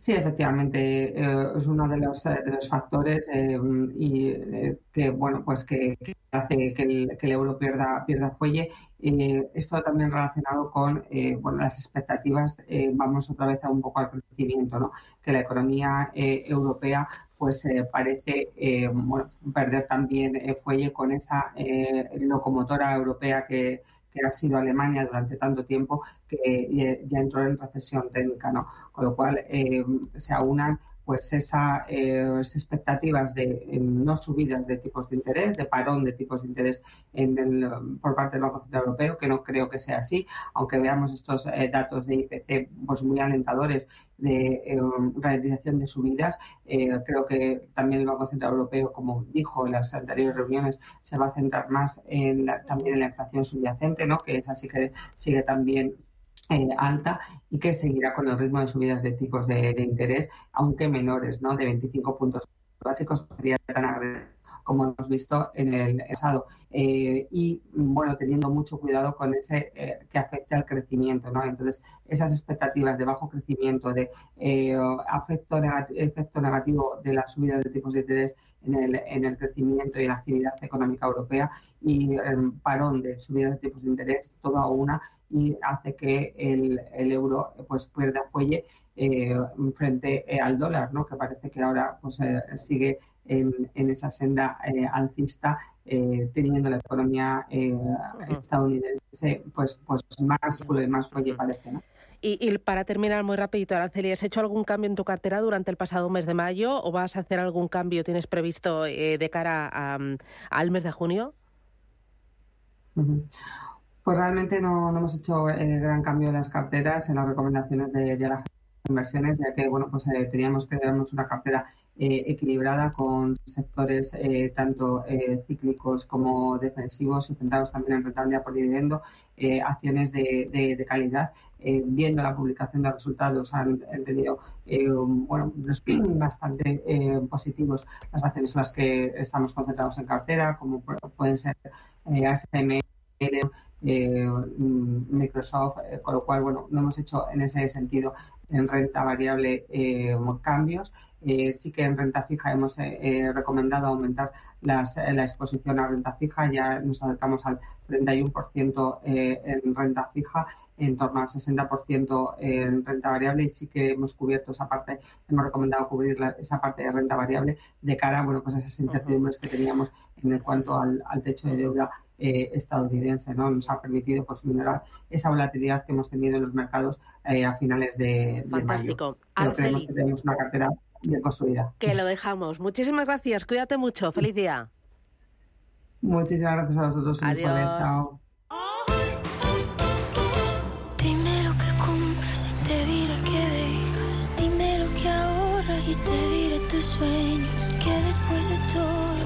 Sí, efectivamente, eh, es uno de los, de los factores eh, y eh, que bueno pues que, que hace que el, que el, euro pierda pierda fuelle. esto también relacionado con bueno las expectativas. vamos otra vez a un poco al crecimiento, ¿no? Que la economía europea pues parece bueno, perder también fuelle con esa locomotora europea que que ha sido Alemania durante tanto tiempo que ya entró en recesión técnica, ¿no? Con lo cual eh, se aunan pues esa, eh, esas expectativas de no subidas de tipos de interés, de parón de tipos de interés en el, por parte del Banco Central Europeo, que no creo que sea así, aunque veamos estos eh, datos de IPC pues, muy alentadores de eh, realización de subidas. Creo que también el Banco Central Europeo, como dijo en las anteriores reuniones, se va a centrar más en la, también en la inflación subyacente, ¿no? que es así que sigue también alta y que seguirá con el ritmo de subidas de tipos de, interés, aunque menores, ¿no? de 25 puntos básicos, sería tan como hemos visto en el pasado. Eh, y bueno, teniendo mucho cuidado con ese eh, que afecte al crecimiento, ¿no? Entonces, esas expectativas de bajo crecimiento, de eh, efecto negativo de las subidas de tipos de interés en el, en el crecimiento y la actividad económica europea y el parón de subidas de tipos de interés, toda una, y hace que el, el euro pues pierda fuelle eh, frente al dólar, ¿no? que parece que ahora pues, eh, sigue en, en, esa senda eh, alcista, teniendo la economía estadounidense pues, pues más, más fuelle parece. ¿no? Y, y, para terminar muy rapidito, Araceli, ¿has hecho algún cambio en tu cartera durante el pasado mes de mayo o vas a hacer algún cambio, tienes previsto de cara a, um, al mes de junio? Uh -huh. Pues realmente no, no hemos hecho eh, gran cambio en las carteras, en las recomendaciones de, de las inversiones, ya que bueno, pues eh, teníamos que darnos una cartera eh, equilibrada con sectores eh, tanto cíclicos como defensivos y centrados también en rentabilidad por dividendo, acciones de, de, calidad. viendo la publicación de resultados han, han tenido bueno, bastante positivos las acciones en las que estamos concentrados en cartera, como pueden ser ASMR, eh, Microsoft, eh, con lo cual, bueno, no hemos hecho en ese sentido en renta variable eh, cambios. sí que en renta fija hemos recomendado aumentar las, la exposición a renta fija, ya nos acercamos al 31% en renta fija en torno al 60% en renta variable. Y sí que hemos cubierto esa parte, hemos recomendado cubrir la, esa parte de renta variable de cara bueno, pues a esas incertidumbres que teníamos en cuanto al, al techo de deuda eh, estadounidense, ¿no? Nos ha permitido pues minorar esa volatilidad que hemos tenido en los mercados eh, a finales de, Fantástico. de mayo. Pero creemos que tenemos una cartera bien construida. Que lo dejamos. Muchísimas gracias. Cuídate mucho. Feliz día. Muchísimas gracias a vosotros. Feliz Adiós. jueves. Chao. Dime lo que compras y te diré que dejas. Dime lo que ahorras y te diré tus sueños. Que después de todo,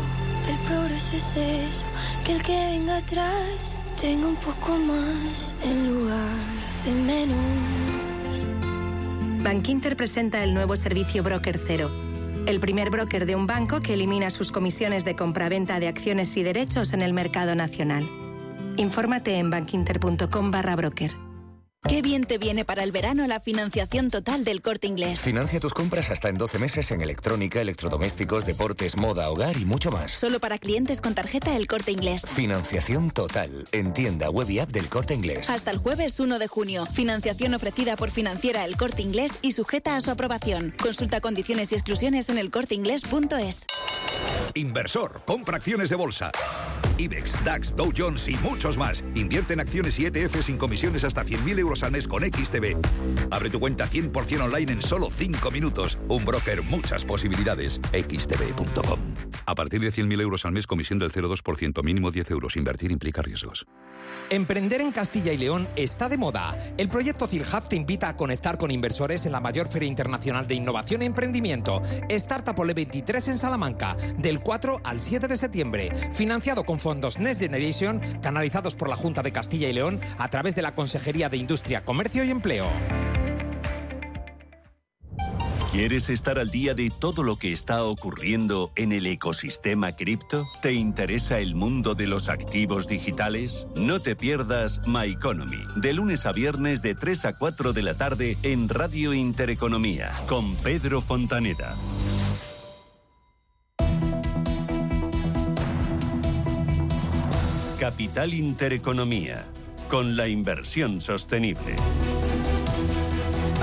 el progreso es eso. Que el que venga atrás tenga un poco más en lugar de menos. Bankinter presenta el nuevo servicio Broker Cero. El primer broker de un banco que elimina sus comisiones de compraventa de acciones y derechos en el mercado nacional. Infórmate en bankinter.com barra broker. Qué bien te viene para el verano la financiación total del corte inglés. Financia tus compras hasta en 12 meses en electrónica, electrodomésticos, deportes, moda, hogar y mucho más. Solo para clientes con tarjeta el corte inglés. Financiación total en tienda web y app del Corte Inglés. Hasta el jueves 1 de junio. Financiación ofrecida por Financiera El Corte Inglés y sujeta a su aprobación. Consulta condiciones y exclusiones en elcorteinglés.es. Inversor, compra acciones de bolsa. IBEX, DAX, Dow Jones y muchos más. Invierte en acciones y ETF sin comisiones hasta 100.000 euros mes con XTB. Abre tu cuenta 100% online en solo 5 minutos. Un broker, muchas posibilidades. XTB.com. A partir de 100.000 euros al mes, comisión del 0,2%, mínimo 10 euros. Invertir implica riesgos. Emprender en Castilla y León está de moda. El proyecto CIRHAB te invita a conectar con inversores en la mayor feria internacional de innovación e emprendimiento, Startup Ole 23 en Salamanca, del 4 al 7 de septiembre. Financiado con fondos Next Generation, canalizados por la Junta de Castilla y León a través de la Consejería de Industria, Comercio y Empleo. ¿Quieres estar al día de todo lo que está ocurriendo en el ecosistema cripto? ¿Te interesa el mundo de los activos digitales? No te pierdas My Economy, de lunes a viernes de 3 a 4 de la tarde en Radio Intereconomía, con Pedro Fontaneda. Capital Intereconomía, con la inversión sostenible.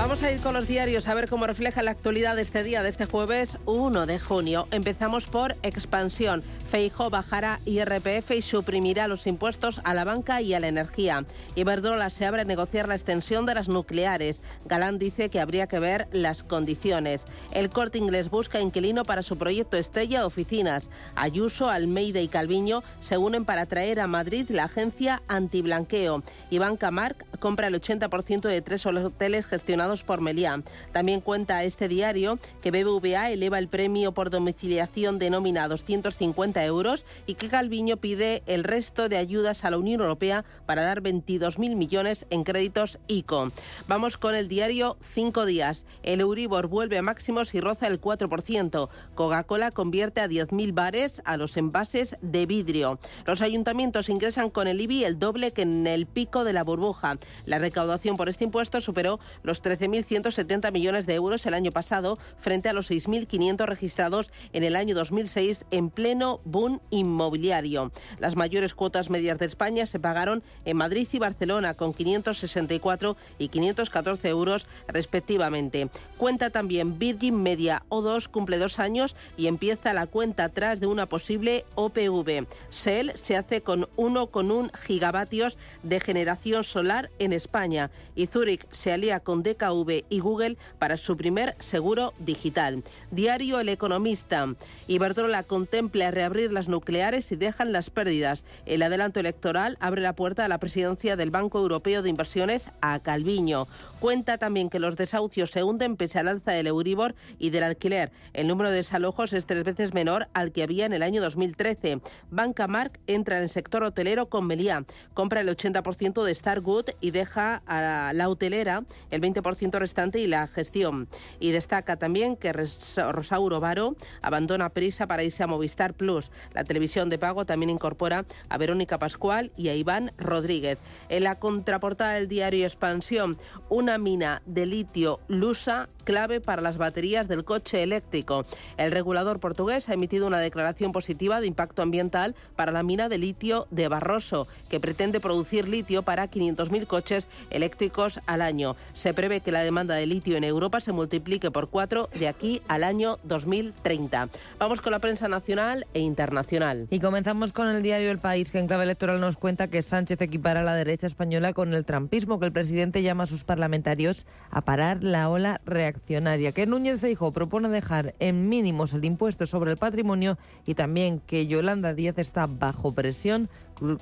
Vamos a ir con los diarios a ver cómo refleja la actualidad de este día, de este jueves 1 de junio. Empezamos por expansión. Feijó bajará IRPF y suprimirá los impuestos a la banca y a la energía. Iberdrola se abre a negociar la extensión de las nucleares. Galán dice que habría que ver las condiciones. El corte inglés busca inquilino para su proyecto estrella de oficinas. Ayuso, Almeida y Calviño se unen para traer a Madrid la agencia antiblanqueo. Iván Camarc compra el 80% de tres hoteles gestionados por Meliá. También cuenta este diario que BBVA eleva el premio por domiciliación de nómina a 250 euros y que Calviño pide el resto de ayudas a la Unión Europea para dar 22.000 millones en créditos ICO. Vamos con el diario Cinco Días. El Euribor vuelve a máximos y roza el 4%. Coca-Cola convierte a 10.000 bares a los envases de vidrio. Los ayuntamientos ingresan con el IBI el doble que en el pico de la burbuja. La recaudación por este impuesto superó los 13.170 millones de euros el año pasado frente a los 6.500 registrados en el año 2006 en pleno boom inmobiliario. Las mayores cuotas medias de España se pagaron en Madrid y Barcelona con 564 y 514 euros respectivamente. Cuenta también Virgin Media O2 cumple dos años y empieza la cuenta atrás de una posible OPV. Shell se hace con 1,1 gigavatios de generación solar en España y Zurich se alía con DKV y Google para su primer seguro digital. Diario El Economista. Iberdrola contempla reabrir las nucleares y dejan las pérdidas. El adelanto electoral abre la puerta a la presidencia del Banco Europeo de Inversiones a Calviño. Cuenta también que los desahucios se hunden pese al alza del Euribor y del alquiler. El número de desalojos es tres veces menor al que había en el año 2013. Banca Mark entra en el sector hotelero con Meliá. Compra el 80% de Stargood y deja a la hotelera el 20% restante y la gestión. Y destaca también que Rosauro Varo abandona Prisa para irse a Movistar Plus. La televisión de pago también incorpora a Verónica Pascual y a Iván Rodríguez. En la contraportada del diario Expansión, una mina de litio lusa clave para las baterías del coche eléctrico. El regulador portugués ha emitido una declaración positiva de impacto ambiental para la mina de litio de Barroso, que pretende producir litio para 500.000 coches eléctricos al año. Se prevé que la demanda de litio en Europa se multiplique por cuatro de aquí al año 2030. Vamos con la prensa nacional e internacional. Y comenzamos con el diario El País, que en clave electoral nos cuenta que Sánchez equipara a la derecha española con el trampismo, que el presidente llama a sus parlamentarios a parar la ola reaccionaria, que Núñez Feijóo propone dejar en mínimos el impuesto sobre el patrimonio y también que Yolanda Díaz está bajo presión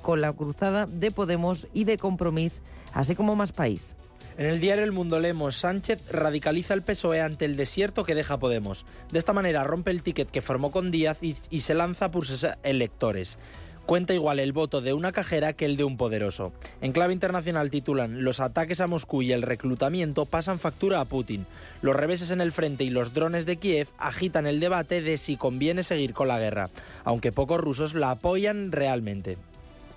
con la cruzada de Podemos y de Compromís, así como más país. En el diario El Mundo leemos Sánchez radicaliza el PSOE ante el desierto que deja Podemos. De esta manera rompe el ticket que formó con Díaz y, y se lanza por sus electores. Cuenta igual el voto de una cajera que el de un poderoso. En clave internacional titulan Los ataques a Moscú y el reclutamiento pasan factura a Putin. Los reveses en el frente y los drones de Kiev agitan el debate de si conviene seguir con la guerra, aunque pocos rusos la apoyan realmente.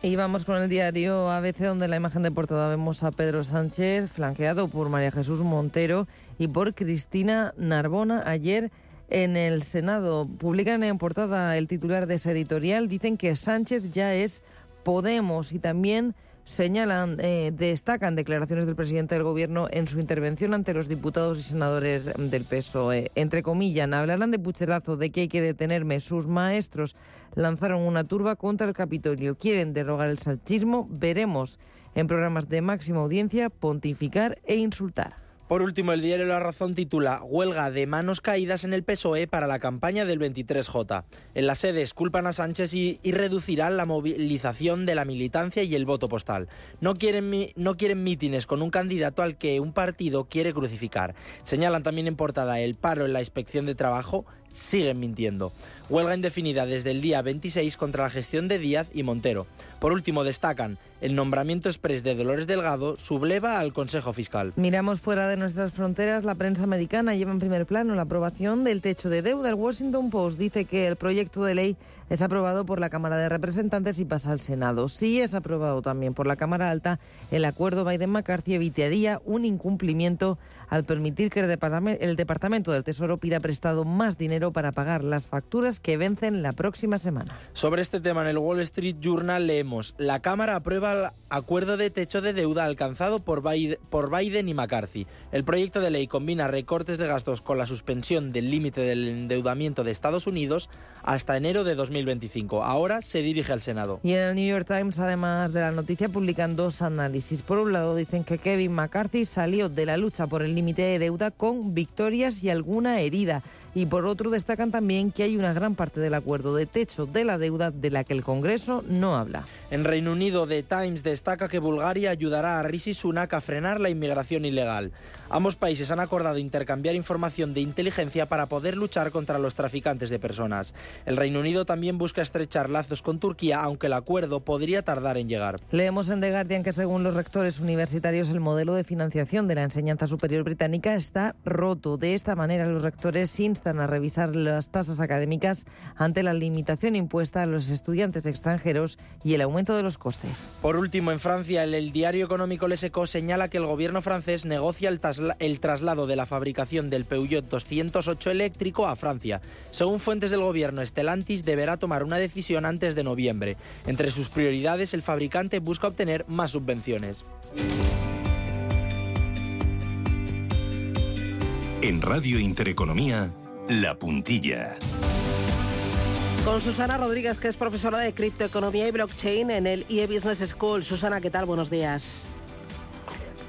Y vamos con el diario ABC, donde la imagen de portada vemos a Pedro Sánchez, flanqueado por María Jesús Montero y por Cristina Narbona. Ayer en el Senado publican en portada el titular de ese editorial. Dicen que Sánchez ya es Podemos y también señalan, eh, destacan declaraciones del presidente del Gobierno en su intervención ante los diputados y senadores del PSOE. Entre comillas, hablarán de pucherazo, de que hay que detenerme. Sus maestros lanzaron una turba contra el Capitolio. Quieren derogar el salchismo. Veremos en programas de máxima audiencia pontificar e insultar. Por último, el diario La Razón titula Huelga de manos caídas en el PSOE para la campaña del 23J. En la sede culpan a Sánchez y, reducirán la movilización de la militancia y el voto postal. No quieren, no quieren mítines con un candidato al que un partido quiere crucificar. Señalan también en portada el paro en la inspección de trabajo. Siguen mintiendo. Huelga indefinida desde el día 26 contra la gestión de Díaz y Montero. Por último, destacan el nombramiento express de Dolores Delgado subleva al Consejo Fiscal. Miramos fuera de nuestras fronteras. La prensa americana lleva en primer plano la aprobación del techo de deuda. El Washington Post dice que el proyecto de ley es aprobado por la Cámara de Representantes y pasa al Senado. Si es aprobado también por la Cámara Alta, el acuerdo Biden-McCarthy evitaría un incumplimiento al permitir que el Departamento del Tesoro pida prestado más dinero para pagar las facturas que vencen la próxima semana. Sobre este tema en el Wall Street Journal leemos, la Cámara aprueba el acuerdo de techo de deuda alcanzado por Biden y McCarthy. El proyecto de ley combina recortes de gastos con la suspensión del límite del endeudamiento de Estados Unidos hasta enero de 2025. Ahora se dirige al Senado. Y en el New York Times, además de la noticia, publican dos análisis. Por un lado, dicen que Kevin McCarthy salió de la lucha por el límite de deuda con victorias y alguna herida. Y por otro, destacan también que hay una gran parte del acuerdo de techo de la deuda de la que el Congreso no habla. En Reino Unido, The Times destaca que Bulgaria ayudará a Rishi Sunak a frenar la inmigración ilegal. Ambos países han acordado intercambiar información de inteligencia para poder luchar contra los traficantes de personas. El Reino Unido también busca estrechar lazos con Turquía, aunque el acuerdo podría tardar en llegar. Leemos en The Guardian que según los rectores universitarios el modelo de financiación de la enseñanza superior británica está roto. De esta manera los rectores instan a revisar las tasas académicas ante la limitación impuesta a los estudiantes extranjeros y el aumento de los costes. Por último, en Francia, el, diario económico Les señala que el gobierno francés negocia el, el traslado de la fabricación del Peugeot 208 eléctrico a Francia. Según fuentes del gobierno, Stellantis deberá tomar una decisión antes de noviembre. Entre sus prioridades, el fabricante busca obtener más subvenciones. En Radio Intereconomía, La Puntilla. Con Susana Rodríguez, que es profesora de criptoeconomía y blockchain en el IE Business School. Susana, ¿qué tal? Buenos días.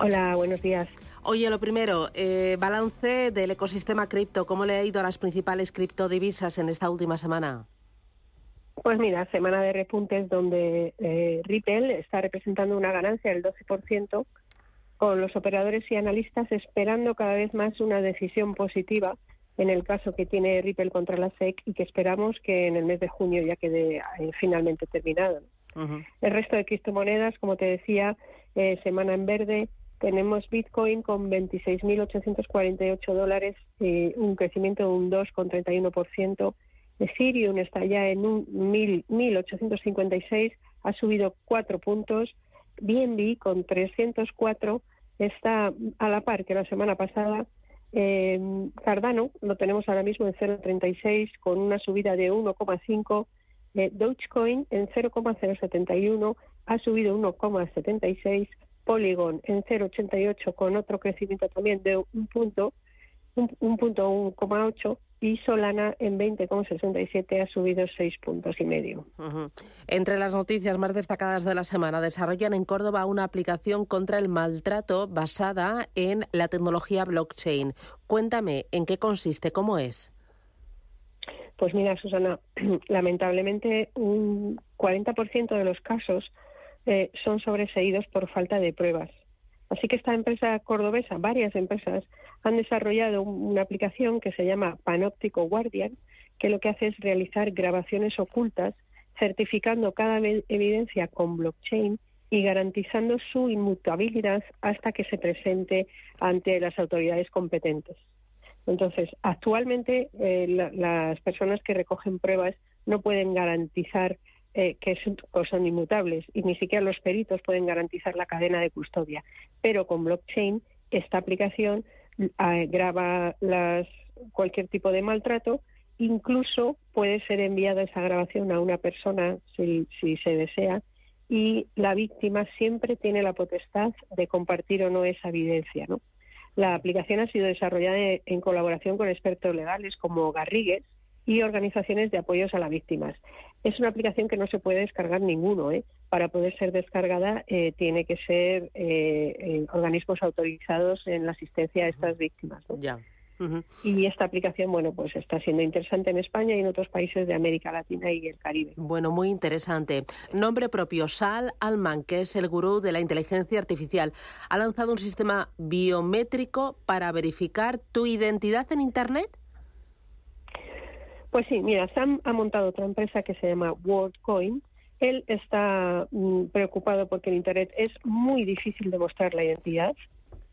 Hola, buenos días. Oye, lo primero, eh, balance del ecosistema cripto. ¿Cómo le ha ido a las principales criptodivisas en esta última semana? Pues mira, semana de repuntes donde eh, Ripple está representando una ganancia del 12%, con los operadores y analistas esperando cada vez más una decisión positiva en el caso que tiene Ripple contra la SEC y que esperamos que en el mes de junio ya quede eh, finalmente terminado. El resto de criptomonedas, como te decía, eh, semana en verde, tenemos Bitcoin con 26.848 dólares, eh, un crecimiento de un 2,31%. Ethereum está ya en un 1.856, ha subido 4 puntos. BNB con 304 está a la par que la semana pasada eh, Cardano lo tenemos ahora mismo en 0,36 con una subida de 1,5. Eh, Dogecoin en 0,071 ha subido 1,76. Polygon en 0,88 con otro crecimiento también de un punto, un, punto 1,8 y Solana en 20,67 ha subido 6 puntos y medio. Entre las noticias más destacadas de la semana, desarrollan en Córdoba una aplicación contra el maltrato basada en la tecnología blockchain. Cuéntame, ¿en qué consiste? ¿Cómo es? Pues mira, Susana, lamentablemente un 40% de los casos eh, son sobreseídos por falta de pruebas. Así que esta empresa cordobesa, varias empresas, han desarrollado una aplicación que se llama Panóptico Guardian, que lo que hace es realizar grabaciones ocultas, certificando cada evidencia con blockchain y garantizando su inmutabilidad hasta que se presente ante las autoridades competentes. Entonces, actualmente eh, las personas que recogen pruebas no pueden garantizar eh, que son, inmutables y ni siquiera los peritos pueden garantizar la cadena de custodia. Pero con blockchain, esta aplicación eh, graba cualquier tipo de maltrato, incluso puede ser enviada esa grabación a una persona si, si se desea y la víctima siempre tiene la potestad de compartir o no esa evidencia, ¿no? La aplicación ha sido desarrollada en colaboración con expertos legales como Garrigues, y organizaciones de apoyos a las víctimas. Es una aplicación que no se puede descargar ninguno. ¿eh? Para poder ser descargada eh, tiene que ser eh, organismos autorizados en la asistencia a estas víctimas. Ya. Y esta aplicación, bueno, pues está siendo interesante en España y en otros países de América Latina y el Caribe. Bueno, muy interesante. Nombre propio, Sal Alman, que es el gurú de la inteligencia artificial, ha lanzado un sistema biométrico para verificar tu identidad en Internet. Pues sí, mira, Sam ha montado otra empresa que se llama WorldCoin. Él está mm, preocupado porque en Internet es muy difícil demostrar la identidad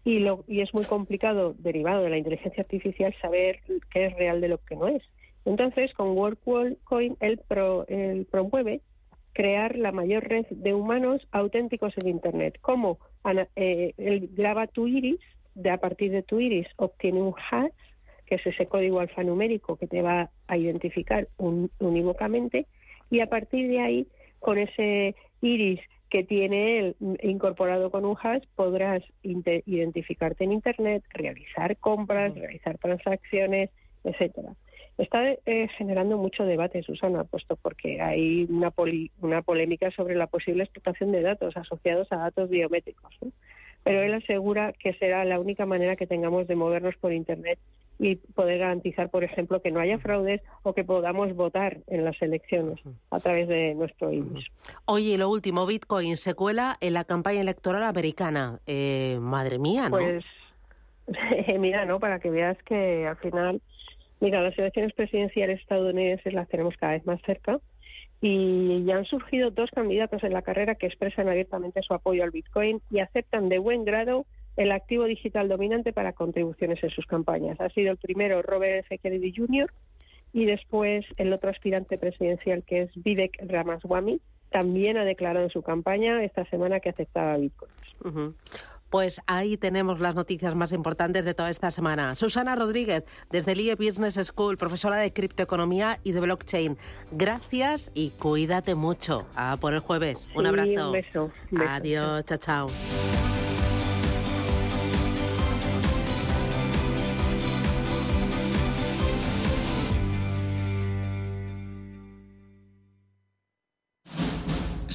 y, lo, y es muy complicado, derivado de la inteligencia artificial, saber qué es real de lo que no es. Entonces, con WorldCoin, él, él promueve crear la mayor red de humanos auténticos en Internet. ¿Cómo? Eh, él graba tu iris, de a partir de tu iris obtiene un hash que es ese código alfanumérico que te va a identificar unívocamente, y a partir de ahí, con ese iris que tiene él incorporado con un hash, podrás identificarte en Internet, realizar compras, realizar transacciones, etcétera. Está eh, generando mucho debate, Susana, puesto porque hay una, una polémica sobre la posible explotación de datos asociados a datos biométricos. Pero él asegura que será la única manera que tengamos de movernos por Internet y poder garantizar, por ejemplo, que no haya fraudes o que podamos votar en las elecciones a través de nuestro IBIS. Oye, lo último, Bitcoin se cuela en la campaña electoral americana. Eh, madre mía, ¿no? Pues, mira, ¿no? Para que veas que al final, mira, las elecciones presidenciales estadounidenses las tenemos cada vez más cerca y ya han surgido dos candidatos en la carrera que expresan abiertamente su apoyo al Bitcoin y aceptan de buen grado el activo digital dominante para contribuciones en sus campañas. Ha sido el primero Robert F. Kennedy Jr. y después el otro aspirante presidencial que es Vivek Ramaswamy también ha declarado en su campaña esta semana que aceptaba bitcoins. Pues ahí tenemos las noticias más importantes de toda esta semana. Susana Rodríguez, desde el IE Business School, profesora de criptoeconomía y de blockchain. Gracias y cuídate mucho. A por el jueves. Un abrazo. Un beso. Adiós. Chao, chao.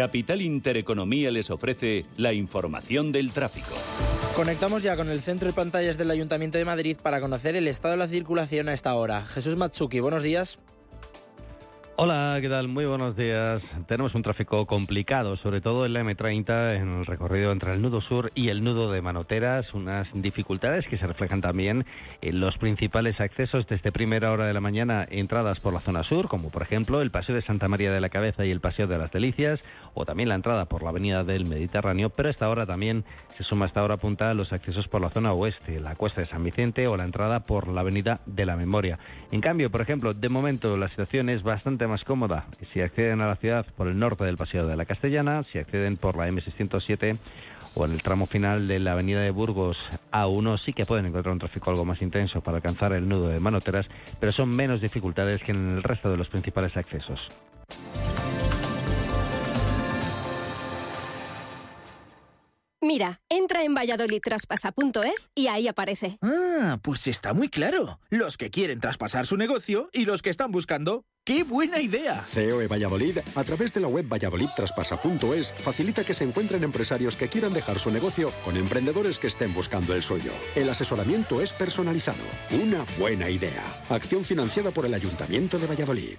Capital Intereconomía les ofrece la información del tráfico. Conectamos ya con el centro de pantallas del Ayuntamiento de Madrid para conocer el estado de la circulación a esta hora. Jesús Matsuki, buenos días. Hola, ¿qué tal? Muy buenos días. Tenemos un tráfico complicado, sobre todo en la M30, en el recorrido entre el nudo sur y el nudo de Manoteras. Unas dificultades que se reflejan también en los principales accesos desde primera hora de la mañana, entradas por la zona sur, como por ejemplo el Paseo de Santa María de la Cabeza y el Paseo de las Delicias, o también la entrada por la Avenida del Mediterráneo, pero esta hora también se suma esta hora punta los accesos por la zona oeste, la Cuesta de San Vicente o la entrada por la Avenida de la Memoria. En cambio, por ejemplo, de momento la situación es bastante más cómoda si acceden a la ciudad por el norte del Paseo de la Castellana, si acceden por la M607 o en el tramo final de la avenida de Burgos A1 sí que pueden encontrar un tráfico algo más intenso para alcanzar el nudo de Manoteras, pero son menos dificultades que en el resto de los principales accesos. Mira, entra en valladolidtraspasa.es y ahí aparece. Ah, pues está muy claro. Los que quieren traspasar su negocio y los que están buscando. ¡Qué buena idea! COE Valladolid, a través de la web valladolidtraspasa.es, facilita que se encuentren empresarios que quieran dejar su negocio con emprendedores que estén buscando el suyo. El asesoramiento es personalizado. Una buena idea. Acción financiada por el Ayuntamiento de Valladolid.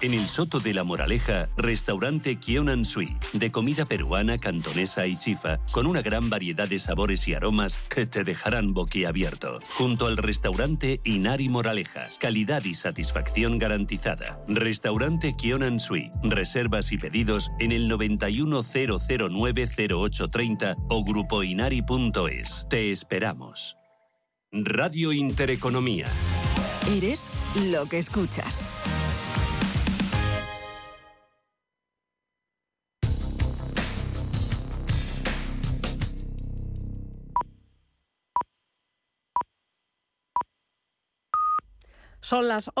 En el Soto de la Moraleja, restaurante Kionan Sui, de comida peruana, cantonesa y chifa, con una gran variedad de sabores y aromas que te dejarán boquiabierto. Junto al restaurante Inari Moraleja, calidad y satisfacción garantizada. Restaurante Kionan Sui, reservas y pedidos en el 910090830 o grupoinari.es. Te esperamos. Radio Intereconomía. Eres lo que escuchas. Son las